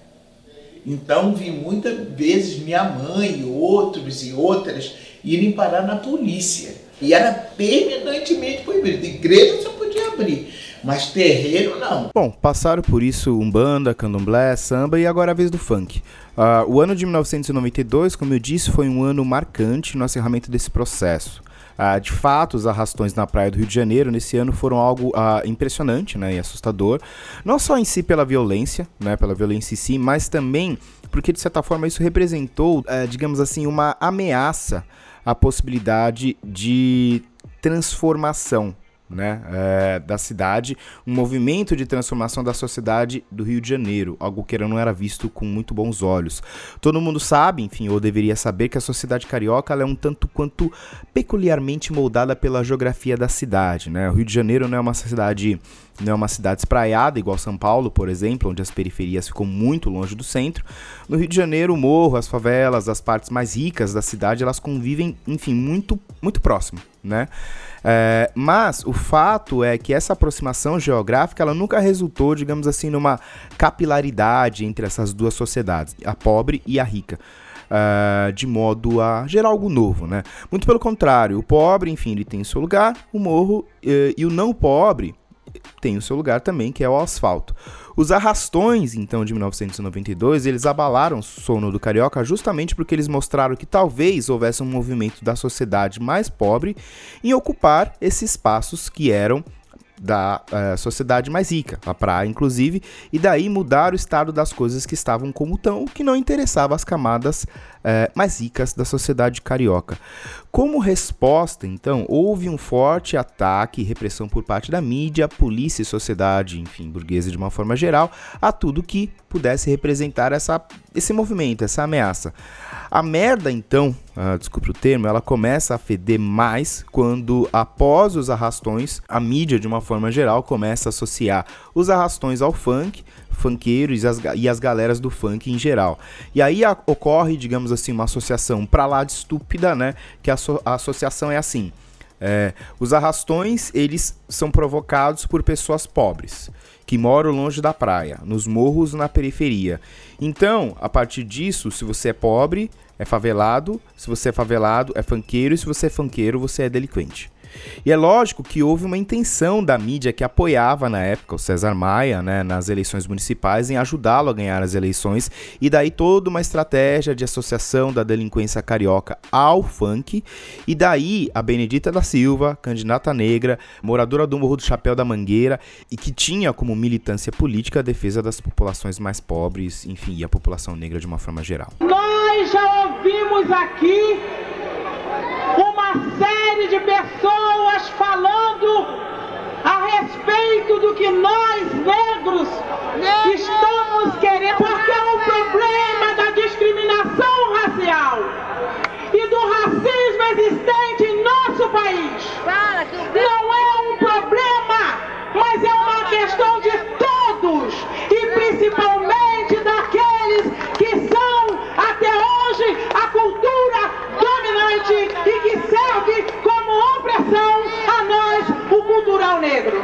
Então, vi muitas vezes minha mãe, outros e outras irem parar na polícia. E era permanentemente proibido. Igreja só podia abrir, mas terreiro não. Bom, passaram por isso Umbanda, Candomblé, Samba e agora a vez do funk. Ah, o ano de 1992, como eu disse, foi um ano marcante no acerramento desse processo. Ah, de fato, os arrastões na praia do Rio de Janeiro nesse ano foram algo ah, impressionante né, e assustador. Não só em si pela violência, né, pela violência em si, mas também porque, de certa forma, isso representou, eh, digamos assim, uma ameaça à possibilidade de transformação né, é, da cidade, um movimento de transformação da sociedade do Rio de Janeiro, algo que não era visto com muito bons olhos. Todo mundo sabe, enfim, ou deveria saber que a sociedade carioca é um tanto quanto peculiarmente moldada pela geografia da cidade, né? O Rio de Janeiro não é uma cidade não é uma cidade espraiada, igual São Paulo, por exemplo, onde as periferias ficam muito longe do centro. No Rio de Janeiro, o morro, as favelas, as partes mais ricas da cidade, elas convivem, enfim, muito, muito próximo, né? É, mas o fato é que essa aproximação geográfica ela nunca resultou, digamos assim, numa capilaridade entre essas duas sociedades, a pobre e a rica. ah, de modo a gerar algo novo, né? Muito pelo contrário, o pobre, enfim, ele tem o seu lugar, o morro, eh, e o não pobre tem o seu lugar também, que é o asfalto. Os arrastões, então, de 1992, eles abalaram o sono do carioca justamente porque eles mostraram que talvez houvesse um movimento da sociedade mais pobre em ocupar esses espaços que eram da eh, sociedade mais rica, a praia inclusive, e daí mudar o estado das coisas que estavam como estão, o que não interessava as camadas eh, mais ricas da sociedade carioca. Como resposta, então, houve um forte ataque e repressão por parte da mídia, polícia e sociedade, enfim, burguesa de uma forma geral, a tudo que pudesse representar essa, esse movimento, essa ameaça. A merda, então, ah, desculpe o termo, ela começa a feder mais quando, após os arrastões, a mídia, de uma forma geral, começa a associar os arrastões ao funk, funkeiros e as, e as galeras do funk em geral. E aí a- ocorre, digamos assim, uma associação pra lá de estúpida, né? Que a, a associação é assim. é, os arrastões, eles são provocados por pessoas pobres, que moram longe da praia, nos morros na periferia. Então, a partir disso, se você é pobre, é favelado, se você é favelado, é funkeiro, e se você é funkeiro, você é delinquente. E é lógico que houve uma intenção da mídia que apoiava na época o César Maia, né, nas eleições municipais, em ajudá-lo a ganhar as eleições, e daí toda uma estratégia de associação da delinquência carioca ao funk, e daí a Benedita da Silva, candidata negra, moradora do Morro do Chapéu da Mangueira, e que tinha como militância política a defesa das populações mais pobres, enfim, e a população negra de uma forma geral. Nós já ouvimos aqui uma série de pessoas falando a respeito do que nós negros estamos querendo, porque é o problema da discriminação racial e do racismo existente em nosso país. Não é um problema, mas é uma questão de todos e principalmente daqueles que são até hoje a cultura e que serve como opressão a nós, o cultural negro.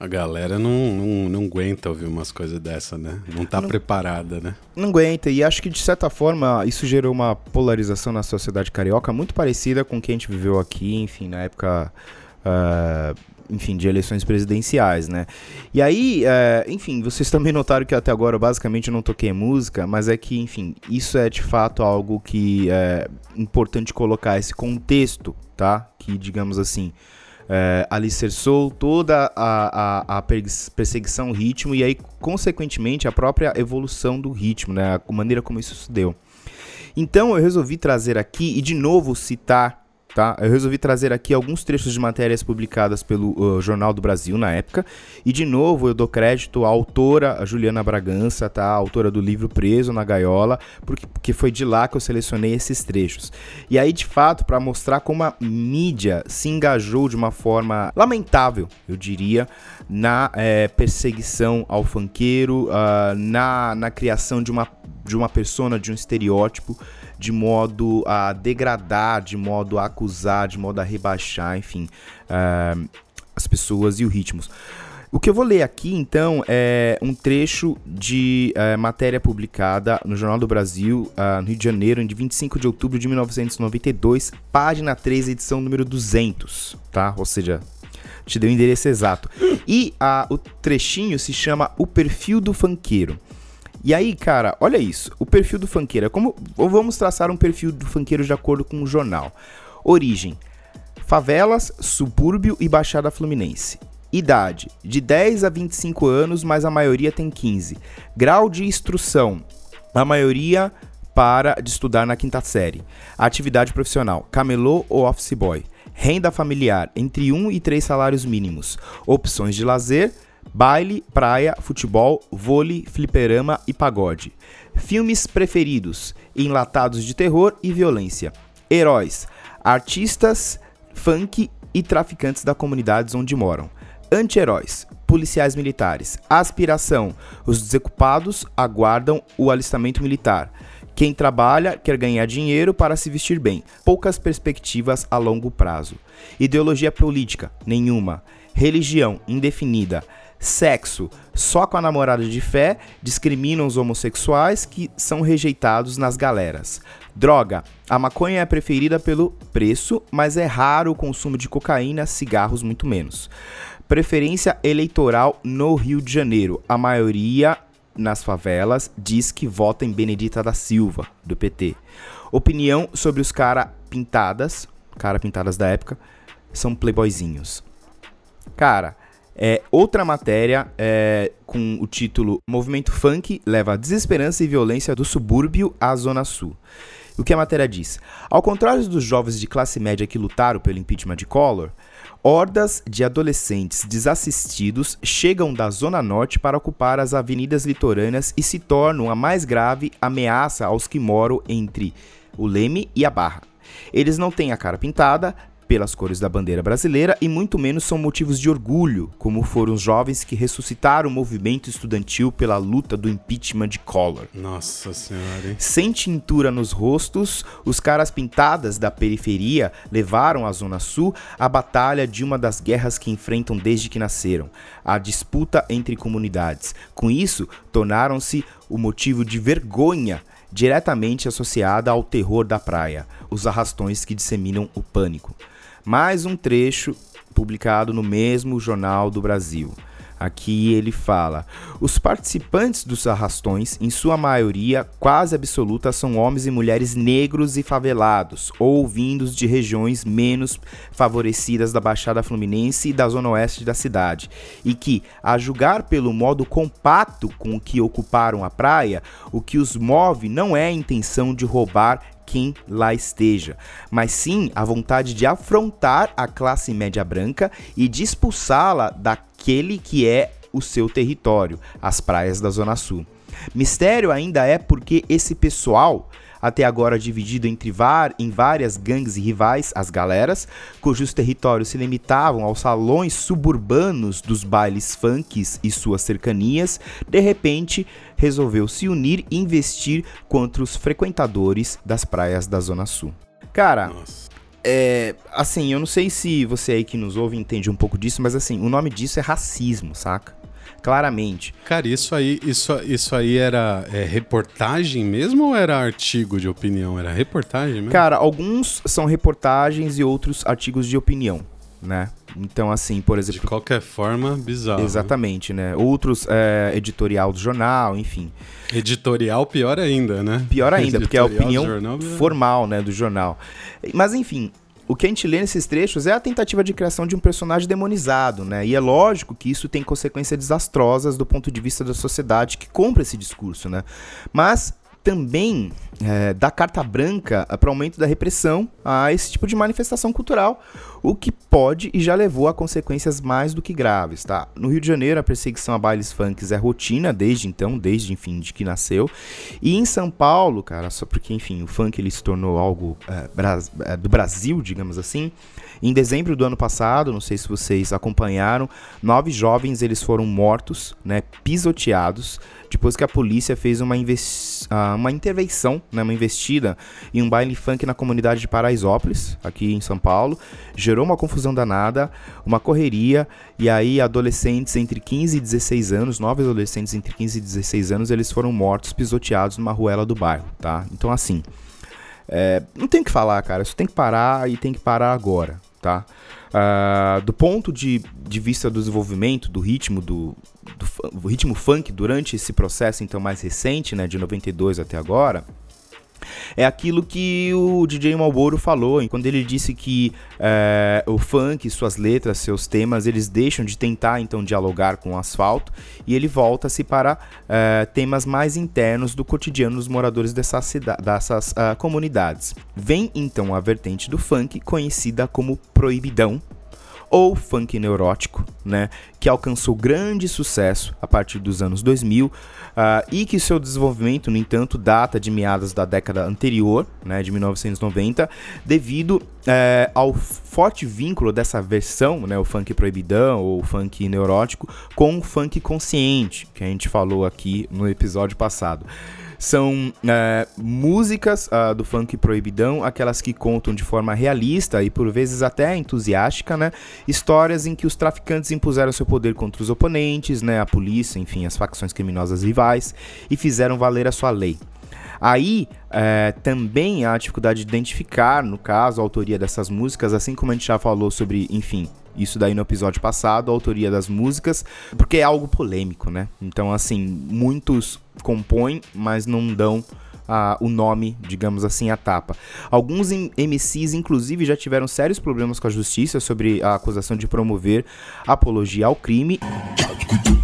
A galera não, não, não aguenta ouvir umas coisas dessa, né? Não tá preparada, né? Não aguenta, e acho que de certa forma isso gerou uma polarização na sociedade carioca muito parecida com o que a gente viveu aqui, enfim, na época. ah, enfim, de eleições presidenciais, né? E aí, eh, enfim, vocês também notaram que até agora eu basicamente não toquei música, mas é que, enfim, isso é de fato algo que é importante colocar esse contexto, tá? Que, digamos assim, é, alicerçou toda a, a, a perse- perseguição ritmo e aí, consequentemente, a própria evolução do ritmo, né? A maneira como isso se deu. Então eu resolvi trazer aqui e de novo citar, tá? Eu resolvi trazer aqui alguns trechos de matérias publicadas pelo uh, Jornal do Brasil na época. E de novo eu dou crédito à autora, Juliana Bragança, tá? A autora do livro Preso na Gaiola, porque, porque foi de lá que eu selecionei esses trechos. E aí, de fato, para mostrar como a mídia se engajou de uma forma lamentável, eu diria, na eh, perseguição ao funkeiro, ah, na, na criação de uma, de uma persona, de um estereótipo, de modo a degradar, de modo a acusar, de modo a rebaixar, enfim, ah, as pessoas e os ritmos. O que eu vou ler aqui, então, é um trecho de eh, matéria publicada no Jornal do Brasil, ah, no Rio de Janeiro, de 25 de outubro de 1992, página 3, edição número 200, tá? Ou seja, te deu o endereço exato. E ah, o trechinho se chama O Perfil do Funkeiro. E aí, cara, olha isso. O perfil do funkeiro é como. Vamos traçar um perfil do funkeiro de acordo com o jornal. Origem: favelas, subúrbio e Baixada Fluminense. Idade: de 10 a 25 anos, mas a maioria tem 15. Grau de instrução: a maioria para de estudar na quinta série. Atividade profissional: camelô ou office boy. Renda familiar: entre 1 e 3 salários mínimos. Opções de lazer: baile, praia, futebol, vôlei, fliperama e pagode. Filmes preferidos: enlatados de terror e violência. Heróis: artistas, funk e traficantes da comunidades onde moram. Anti-heróis: policiais militares. Aspiração: os desocupados aguardam o alistamento militar. Quem trabalha quer ganhar dinheiro para se vestir bem. Poucas perspectivas a longo prazo. Ideologia política: nenhuma. Religião: indefinida. Sexo: só com a namorada de fé, discriminam os homossexuais que são rejeitados nas galeras. Droga: a maconha é preferida pelo preço, mas é raro o consumo de cocaína, cigarros muito menos. Preferência eleitoral no Rio de Janeiro. A maioria nas favelas diz que vota em Benedita da Silva, do PT. Opinião sobre os cara pintadas, cara pintadas da época, são playboyzinhos. Cara, é outra matéria é, com o título Movimento Funk leva a desesperança e violência do subúrbio à Zona Sul. O que a matéria diz? Ao contrário dos jovens de classe média que lutaram pelo impeachment de Collor, hordas de adolescentes desassistidos chegam da Zona Norte para ocupar as avenidas litorâneas e se tornam a mais grave ameaça aos que moram entre o Leme e a Barra. Eles não têm a cara pintada pelas cores da bandeira brasileira e muito menos são motivos de orgulho, como foram os jovens que ressuscitaram o movimento estudantil pela luta do impeachment de Collor. Nossa senhora, hein? Sem tintura nos rostos, os caras pintadas da periferia levaram à Zona Sul a batalha de uma das guerras que enfrentam desde que nasceram, a disputa entre comunidades. Com isso, tornaram-se o motivo de vergonha diretamente associada ao terror da praia, os arrastões que disseminam o pânico. Mais um trecho publicado no mesmo Jornal do Brasil. Aqui ele fala: os participantes dos arrastões, em sua maioria quase absoluta, são homens e mulheres negros e favelados, ou vindos de regiões menos favorecidas da Baixada Fluminense e da zona oeste da cidade, e que, a julgar pelo modo compacto com que ocuparam a praia, o que os move não é a intenção de roubar quem lá esteja, mas sim a vontade de afrontar a classe média branca e de expulsá-la daquele que é o seu território, as praias da Zona Sul. Mistério ainda é porque esse pessoal, até agora dividido entre var em várias gangues e rivais, as galeras, cujos territórios se limitavam aos salões suburbanos dos bailes funks e suas cercanias, de repente resolveu se unir e investir contra os frequentadores das praias da Zona Sul. Cara, Nossa. é, assim, eu não sei se você aí que nos ouve entende um pouco disso, mas assim, o nome disso é racismo, saca? Claramente. Cara, isso aí, isso, isso aí era é, reportagem mesmo ou era artigo de opinião? Era reportagem mesmo? Cara, alguns são reportagens e outros artigos de opinião, né? Então, assim, por de exemplo. qualquer forma, bizarro. né? Exatamente, né? Outros, é, editorial do jornal, enfim. Editorial, pior ainda, né? Pior ainda, porque é a opinião jornal, formal, né, do jornal. Mas enfim, o que a gente lê nesses trechos é a tentativa de criação de um personagem demonizado, né? E é lógico que isso tem consequências desastrosas do ponto de vista da sociedade que compra esse discurso, né? Mas também é, dá carta branca para o aumento da repressão a esse tipo de manifestação cultural, o que pode e já levou a consequências mais do que graves, tá? No Rio de Janeiro, a perseguição a bailes funks é rotina desde então, desde, enfim, de que nasceu. E em São Paulo, cara, só porque, enfim, o funk ele se tornou algo é, do Brasil, digamos assim. Em dezembro do ano passado, não sei se vocês acompanharam, nove jovens eles foram mortos, né, pisoteados, depois que a polícia fez uma, ah, uma intervenção, né, uma investida em um baile funk na comunidade de Paraisópolis, aqui em São Paulo. Gerou uma confusão danada, uma correria, e aí adolescentes entre 15 e 16 anos, nove adolescentes entre 15 e 16 anos, eles foram mortos, pisoteados numa ruela do bairro, tá? Então assim, é, não tem o que falar, cara. Isso tem que parar e tem que parar agora, tá? Ah, do ponto de, de vista do desenvolvimento, do ritmo do, do, do ritmo funk durante esse processo então mais recente, né, de 92 até agora, é aquilo que o DJ Malboro falou, quando ele disse que é, o funk, suas letras, seus temas, eles deixam de tentar então dialogar com o asfalto e ele volta-se para é, temas mais internos do cotidiano dos moradores dessa cida- dessas ah, comunidades. Vem então a vertente do funk, conhecida como proibidão, ou funk neurótico, né, que alcançou grande sucesso a partir dos anos 2000 ah, e que seu desenvolvimento, no entanto, data de meados da década anterior, né, de 1990, devido eh, ao forte vínculo dessa versão, né, o funk proibidão ou o funk neurótico, com o funk consciente, que a gente falou aqui no episódio passado. São é, músicas ah, do funk proibidão, aquelas que contam de forma realista e por vezes até entusiástica, né? Histórias em que os traficantes impuseram seu poder contra os oponentes, né? A polícia, enfim, as facções criminosas rivais e fizeram valer a sua lei. Aí é, também há a dificuldade de identificar, no caso, a autoria dessas músicas, assim como a gente já falou sobre, enfim, isso daí no episódio passado, a autoria das músicas, porque é algo polêmico, né? Então, assim, muitos compõem, mas não dão a- o nome, digamos assim, a tapa. Alguns MCs, inclusive, já tiveram sérios problemas com a justiça sobre a acusação de promover apologia ao crime.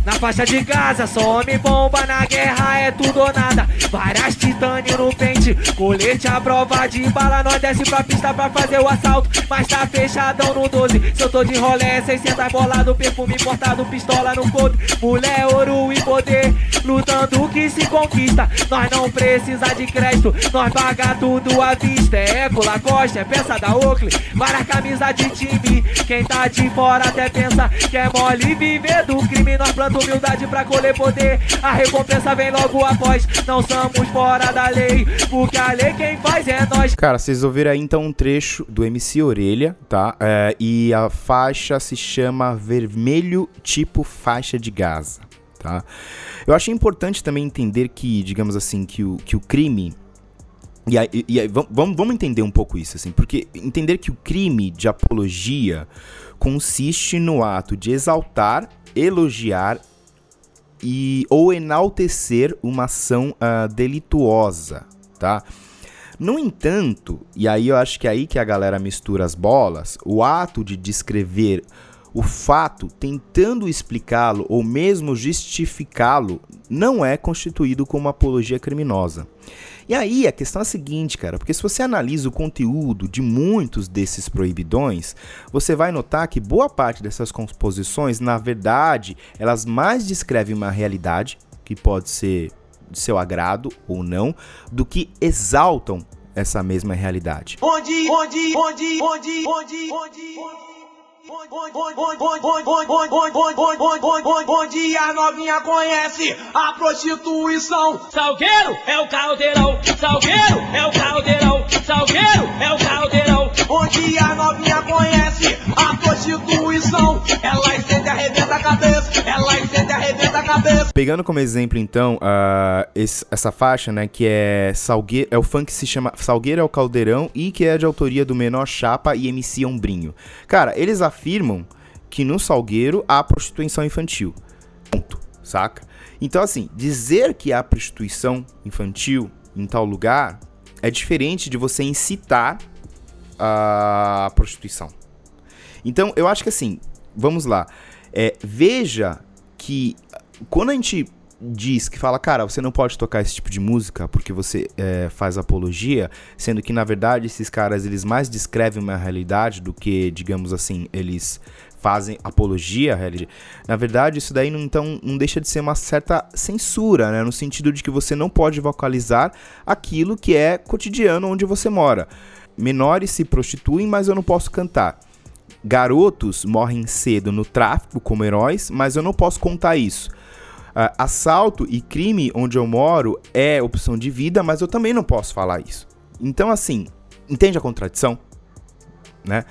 Na faixa de Gaza, só homem bomba na guerra é tudo ou nada. Várias titânio no pente, colete à prova de bala. Nós desce pra pista pra fazer o assalto, mas tá fechadão no 12. Se eu tô de rolé, 600 bolado, perfume importado, pistola no couro. Mulher, ouro e poder, lutando que se conquista. Nós não precisa de crédito, nós paga tudo à vista. É Eco, Lacoste, é peça da Oakley, várias camisas de time. Quem tá de fora até pensa que é mole viver do crime. Nós planta humildade pra colher poder. A recompensa vem logo após. Não somos fora da lei, porque a lei quem faz é nós. Cara, vocês ouviram aí então um trecho do MC Orelha, tá? É, e a faixa se chama Vermelho Tipo Faixa de Gaza, tá? Eu acho importante também entender que, digamos assim, que o, que o crime. E aí, e- aí, vam- vamos, vamos entender um pouco isso, assim, porque entender que o crime de apologia consiste no ato de exaltar, elogiar e ou enaltecer uma ação ah, delituosa, tá? No entanto, e aí eu acho que é aí que a galera mistura as bolas, o ato de descrever o fato tentando explicá-lo ou mesmo justificá-lo não é constituído como apologia criminosa. E aí a questão é a seguinte, cara, porque se você analisa o conteúdo de muitos desses proibidões, você vai notar que boa parte dessas composições, na verdade, elas mais descrevem uma realidade que pode ser de seu agrado ou não, do que exaltam essa mesma realidade. Onde, onde, onde, onde, onde, onde. Onde a novinha conhece a prostituição. Salgueiro é o caldeirão, Salgueiro é o caldeirão, Salgueiro é o caldeirão. Onde a novinha conhece a prostituição. Ela incende e arrebenta a cabeça, ela incende e arrebenta a cabeça. Pegando como exemplo, então, ah, esse- essa faixa, né, que é Salgueiro, é o funk que se chama Salgueiro é o Caldeirão e que é de autoria do Menor Chapa e MC Ombrinho. Cara, eles afirmam que no Salgueiro há prostituição infantil. Ponto, saca? Então, assim, dizer que há prostituição infantil em tal lugar é diferente de você incitar a prostituição. Então, eu acho que assim, vamos lá. É, veja que quando a gente diz que fala, cara, você não pode tocar esse tipo de música porque você é, faz apologia, sendo que na verdade esses caras eles mais descrevem uma realidade do que, digamos assim, eles fazem apologia à realidade. Na verdade, isso daí não, então não deixa de ser uma certa censura, né? No sentido de que você não pode vocalizar aquilo que é cotidiano onde você mora. Menores se prostituem, mas eu não posso cantar. Garotos morrem cedo no tráfico como heróis, mas eu não posso contar isso. Ah, assalto e crime onde eu moro é opção de vida, mas eu também não posso falar isso. Então, assim, entende a contradição? Né?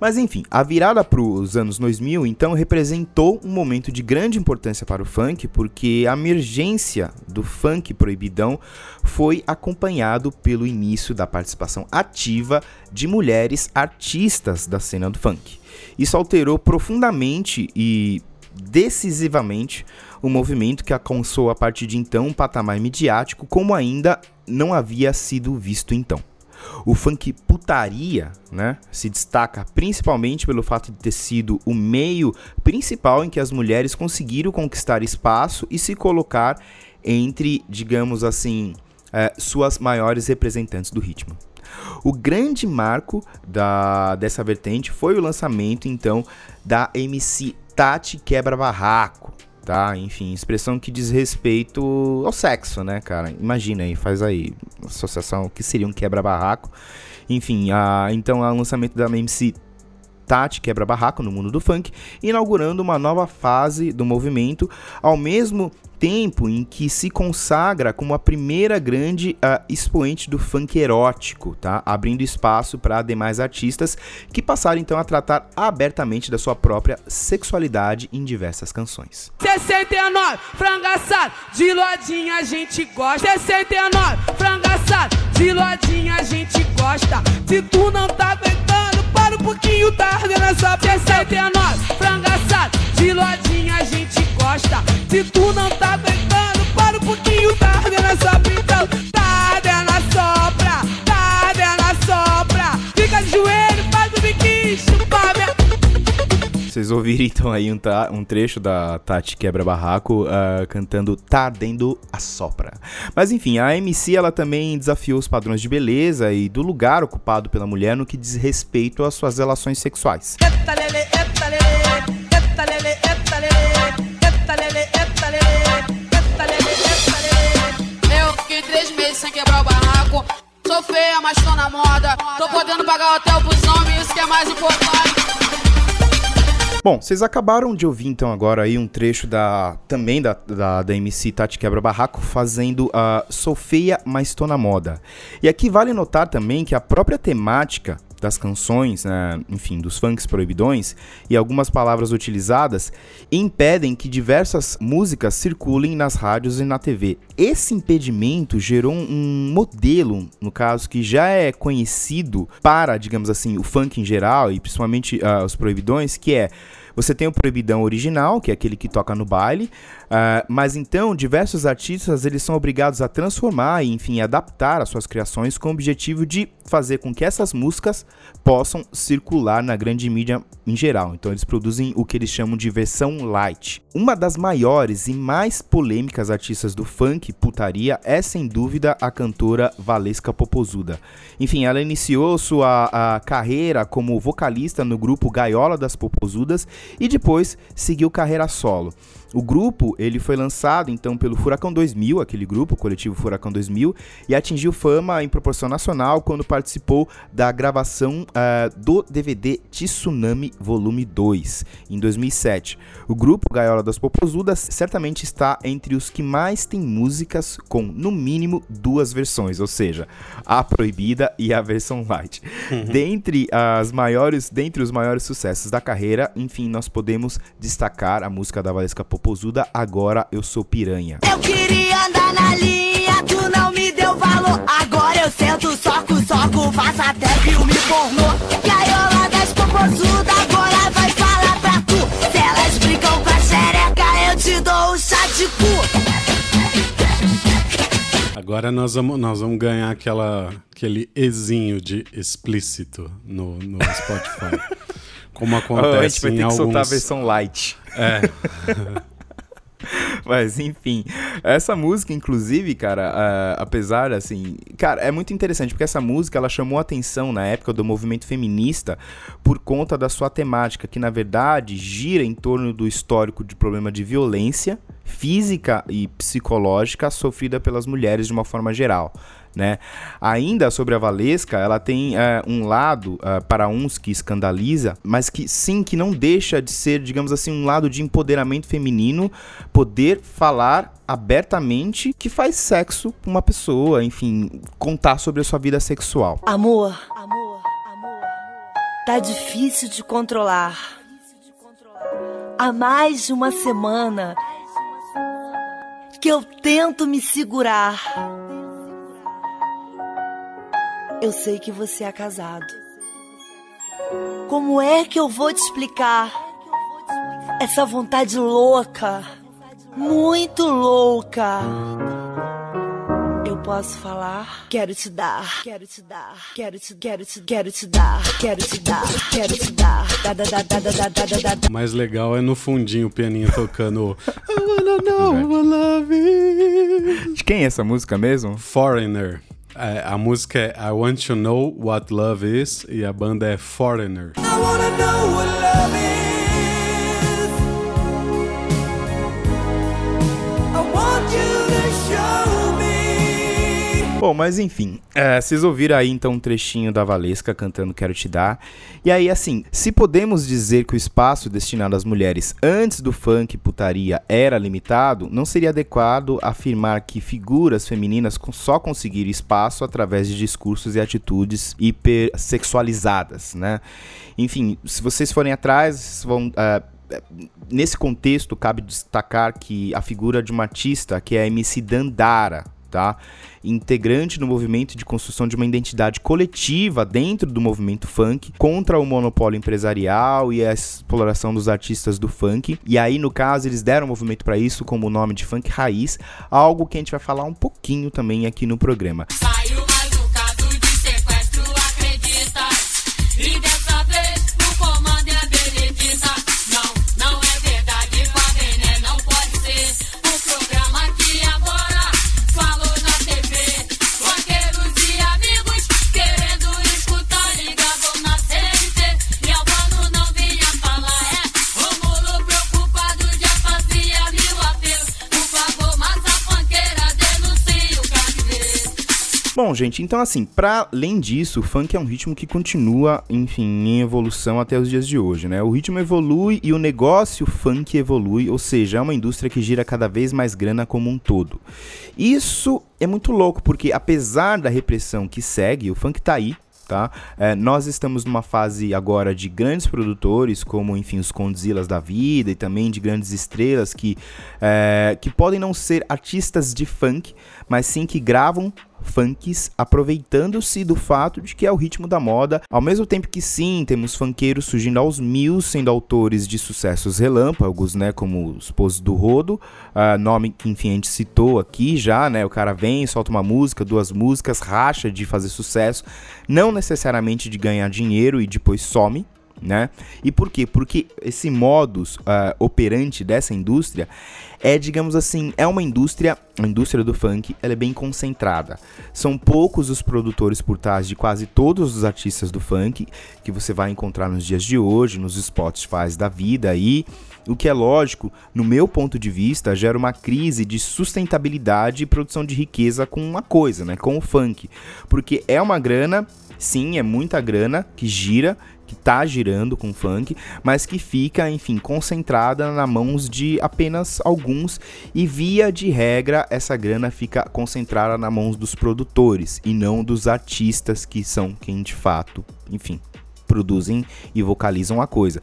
Mas enfim, a virada para os anos 2000 então representou um momento de grande importância para o funk, porque a emergência do funk proibidão foi acompanhado pelo início da participação ativa de mulheres artistas da cena do funk. Isso alterou profundamente e decisivamente o movimento que alcançou a partir de então um patamar midiático como ainda não havia sido visto então. O funk putaria, né, se destaca principalmente pelo fato de ter sido o meio principal em que as mulheres conseguiram conquistar espaço e se colocar entre, digamos assim, eh, suas maiores representantes do ritmo. O grande marco da, dessa vertente foi o lançamento, então, da MC Tati Quebra Barraco, tá? Enfim, expressão que diz respeito ao sexo, né, cara? Imagina aí, faz aí, associação, que seria um quebra-barraco. Enfim, a, então, o lançamento da MC Tati Quebra Barraco no mundo do funk, inaugurando uma nova fase do movimento, ao mesmo tempo em que se consagra como a primeira grande ah, expoente do funk erótico, tá? Abrindo espaço para demais artistas que passaram então a tratar abertamente da sua própria sexualidade em diversas canções. 69, franga assado, de lodinha a gente gosta. 69, franga assado, de lodinha a gente gosta. Se tu não tá aguentando, para um pouquinho, tá ardendo essa 69, franga assado, de lodinha a gente gosta. Se tu não tá tá tentando, para um pouquinho, tá ardendo só pintando. Tá ardendo a sopra, tá ardendo a sopra. Fica de joelho, faz o biquinho, chupa minha... Vocês ouviram então aí um, um trecho da Tati Quebra Barraco uh, cantando Tá Ardendo a Sopra. Mas enfim, a MC ela também desafiou os padrões de beleza e do lugar ocupado pela mulher no que diz respeito às suas relações sexuais. Eita, lele, eita. Feia, mas tô na moda. Tô podendo pagar hotel pros homens, isso que é mais importante. Bom, vocês acabaram de ouvir então agora aí um trecho da também da, da, da MC Tati Quebra Barraco fazendo a Sou Feia, mas tô na moda. E aqui vale notar também que a própria temática das canções, né, enfim, dos funks proibidões e algumas palavras utilizadas impedem que diversas músicas circulem nas rádios e na TV. Esse impedimento gerou um, modelo, no caso, que já é conhecido para, digamos assim, o funk em geral e principalmente ah, os proibidões, que é você tem o proibidão original, que é aquele que toca no baile, ah, mas então diversos artistas eles são obrigados a transformar e enfim adaptar as suas criações com o objetivo de fazer com que essas músicas possam circular na grande mídia em geral. Então eles produzem o que eles chamam de versão light. Uma das maiores e mais polêmicas artistas do funk putaria é sem dúvida a cantora Valesca Popozuda. Enfim, ela iniciou sua carreira como vocalista no grupo Gaiola das Popozudas e depois seguiu carreira solo. O grupo ele foi lançado então pelo Furacão 2000, aquele grupo, o coletivo Furacão 2000, e atingiu fama em proporção nacional quando participou da gravação ah, do DVD Tsunami Volume 2 em 2007. O grupo Gaiola das Popozudas certamente está entre os que mais tem músicas com no mínimo duas versões, ou seja, a proibida e a versão light. Dentre as maiores, dentre os maiores sucessos da carreira, enfim, nós podemos destacar a música da Valesca Popozuda, Agora Eu Sou Piranha. Eu queria andar na linha, tu não me deu valor. Agora eu sento, soco, soco, faço até filme pornô. Gaiola das popozudas, agora vai falar pra tu. Se elas brincam com a xereca, eu te dou um chá de cu. Agora nós vamos, nós vamos ganhar aquela, aquele ezinho de explícito no, no Spotify. Como a gente acontece vai em ter que alguns... soltar a versão light. É, Mas enfim, essa música, inclusive, cara, ah, apesar assim, cara, é muito interessante porque essa música ela chamou atenção na época do movimento feminista por conta da sua temática, que na verdade gira em torno do histórico de problema de violência física e psicológica sofrida pelas mulheres de uma forma geral. Né? Ainda sobre a Valesca, ela tem eh, um lado ah, para uns que escandaliza, mas que sim, que não deixa de ser, digamos assim, um lado de empoderamento feminino, poder falar abertamente que faz sexo com uma pessoa, enfim, contar sobre a sua vida sexual. Amor, amor, amor, tá difícil de controlar. Há mais de uma semana que eu tento me segurar. Eu sei que você é casado. Como é que eu vou te explicar essa vontade louca, muito louca? Eu posso falar? Quero te dar, quero te dar, quero te, quero te, quero te dar, quero te dar, quero te dar. Da, da, da, da, da, da, da, da. Mais legal é no fundinho o pianinho tocando. I wanna know I love. De quem é essa música mesmo? Foreigner. É, a música é I Want to Know What Love Is e a banda é Foreigner. I wanna know what love is. Bom, mas enfim, é, vocês ouviram aí então um trechinho da Valesca cantando Quero Te Dar. E aí, assim, se podemos dizer que o espaço destinado às mulheres antes do funk putaria era limitado, não seria adequado afirmar que figuras femininas só conseguiram espaço através de discursos e atitudes hipersexualizadas, né? Enfim, se vocês forem atrás, vão. ah, nesse contexto, cabe destacar que a figura de uma artista que é a MC Dandara, tá? Integrante no movimento de construção de uma identidade coletiva dentro do movimento funk contra o monopólio empresarial e a exploração dos artistas do funk. E aí, no caso, eles deram movimento para isso como o nome de funk raiz, algo que a gente vai falar um pouquinho também aqui no programa. Saiu Bom, gente, então assim, para além disso, o funk é um ritmo que continua, enfim, em evolução até os dias de hoje, né? O ritmo evolui e o negócio funk evolui, ou seja, é uma indústria que gira cada vez mais grana como um todo. Isso é muito louco, porque apesar da repressão que segue, o funk tá aí, tá? É, nós estamos numa fase agora de grandes produtores, como enfim os Condzilas da vida e também de grandes estrelas que, é, que podem não ser artistas de funk, mas sim que gravam funks aproveitando-se do fato de que é o ritmo da moda, ao mesmo tempo que sim, temos funkeiros surgindo aos mil, sendo autores de sucessos relâmpagos, né, como os Poses do Rodo, ah, nome que enfim a gente citou aqui já, né, o cara vem, solta uma música, duas músicas, racha de fazer sucesso, não necessariamente de ganhar dinheiro e depois some, né? E por quê? Porque esse modus uh, operante dessa indústria é, digamos assim, é uma indústria, a indústria do funk, ela é bem concentrada. São poucos os produtores por trás de quase todos os artistas do funk que você vai encontrar nos dias de hoje, nos Spotify da vida e o que é lógico, no meu ponto de vista, gera uma crise de sustentabilidade e produção de riqueza com uma coisa, né, com o funk, porque é uma grana Sim, é muita grana que gira, que tá girando com funk, mas que fica, enfim, concentrada na mãos de apenas alguns e via de regra essa grana fica concentrada na mãos dos produtores e não dos artistas que são quem de fato, enfim, produzem e vocalizam a coisa.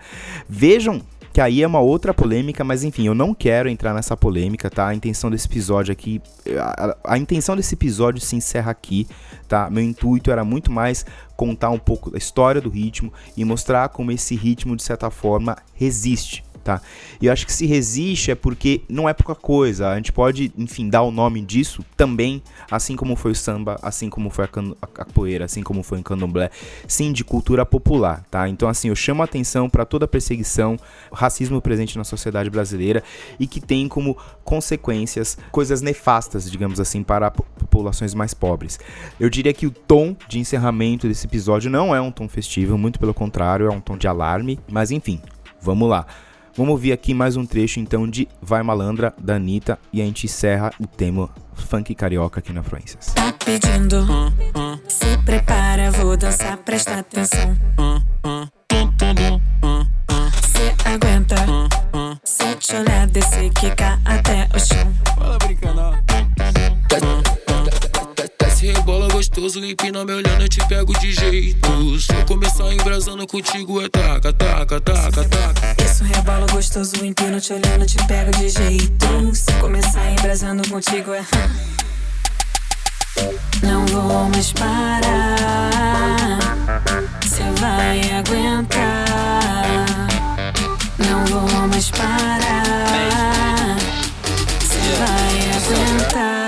Vejam que aí é uma outra polêmica, mas enfim, eu não quero entrar nessa polêmica, tá? A intenção desse episódio aqui, a, a, intenção desse episódio se encerra aqui, tá? Meu intuito era muito mais contar um pouco da história do ritmo e mostrar como esse ritmo de certa forma resiste, tá? E eu acho que se resiste é porque não é pouca coisa. A gente pode, enfim, dar o nome disso também, assim como foi o samba, assim como foi a, a capoeira, assim como foi o candomblé, sim, de cultura popular, tá? Então, assim, eu chamo a atenção para toda a perseguição, racismo presente na sociedade brasileira e que tem como consequências coisas nefastas, digamos assim, para populações mais pobres. Eu diria que o tom de encerramento desse episódio não é um tom festivo, muito pelo contrário, é um tom de alarme, mas enfim, vamos lá. Vamos ouvir aqui mais um trecho então de Vai Malandra, da Anitta, e a gente encerra o tema funk carioca aqui na Afluências. Tá pedindo, se prepara, vou dançar, presta atenção. Se aguenta, se te olhar, descer, quicar até o chão. Fala brincando, Desce, rebola gostoso, empina me olhando, eu te pego de jeito. Se eu começar embrasando contigo, é taca, taca, taca, taca. Isso rebola gostoso, empino te olhando, te pego de jeito. Se começar embrasando contigo é. Não vou mais parar. Cê vai aguentar. Não vou mais parar. Cê vai aguentar.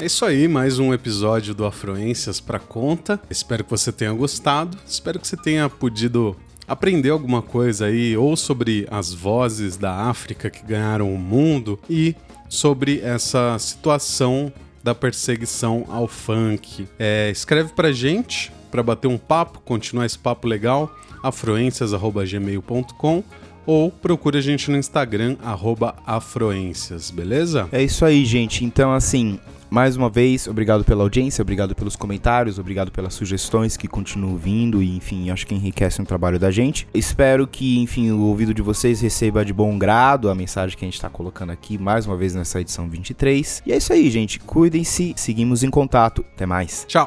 É isso aí, mais um episódio do Afluências pra conta. Espero que você tenha gostado. Espero que você tenha podido aprender alguma coisa aí, ou sobre as vozes da África que ganharam o mundo, e sobre essa situação da perseguição ao funk. É, escreve pra gente para bater um papo, continuar esse papo legal, afluências.gmail.com ou procure a gente no Instagram, arroba afroências, beleza? É isso aí, gente. Então, assim, mais uma vez, obrigado pela audiência, obrigado pelos comentários, obrigado pelas sugestões que continuam vindo e, enfim, acho que enriquecem o trabalho da gente. Espero que, enfim, o ouvido de vocês receba de bom grado a mensagem que a gente tá colocando aqui mais uma vez nessa edição 23. E é isso aí, gente. Cuidem-se, seguimos em contato. Até mais. Tchau.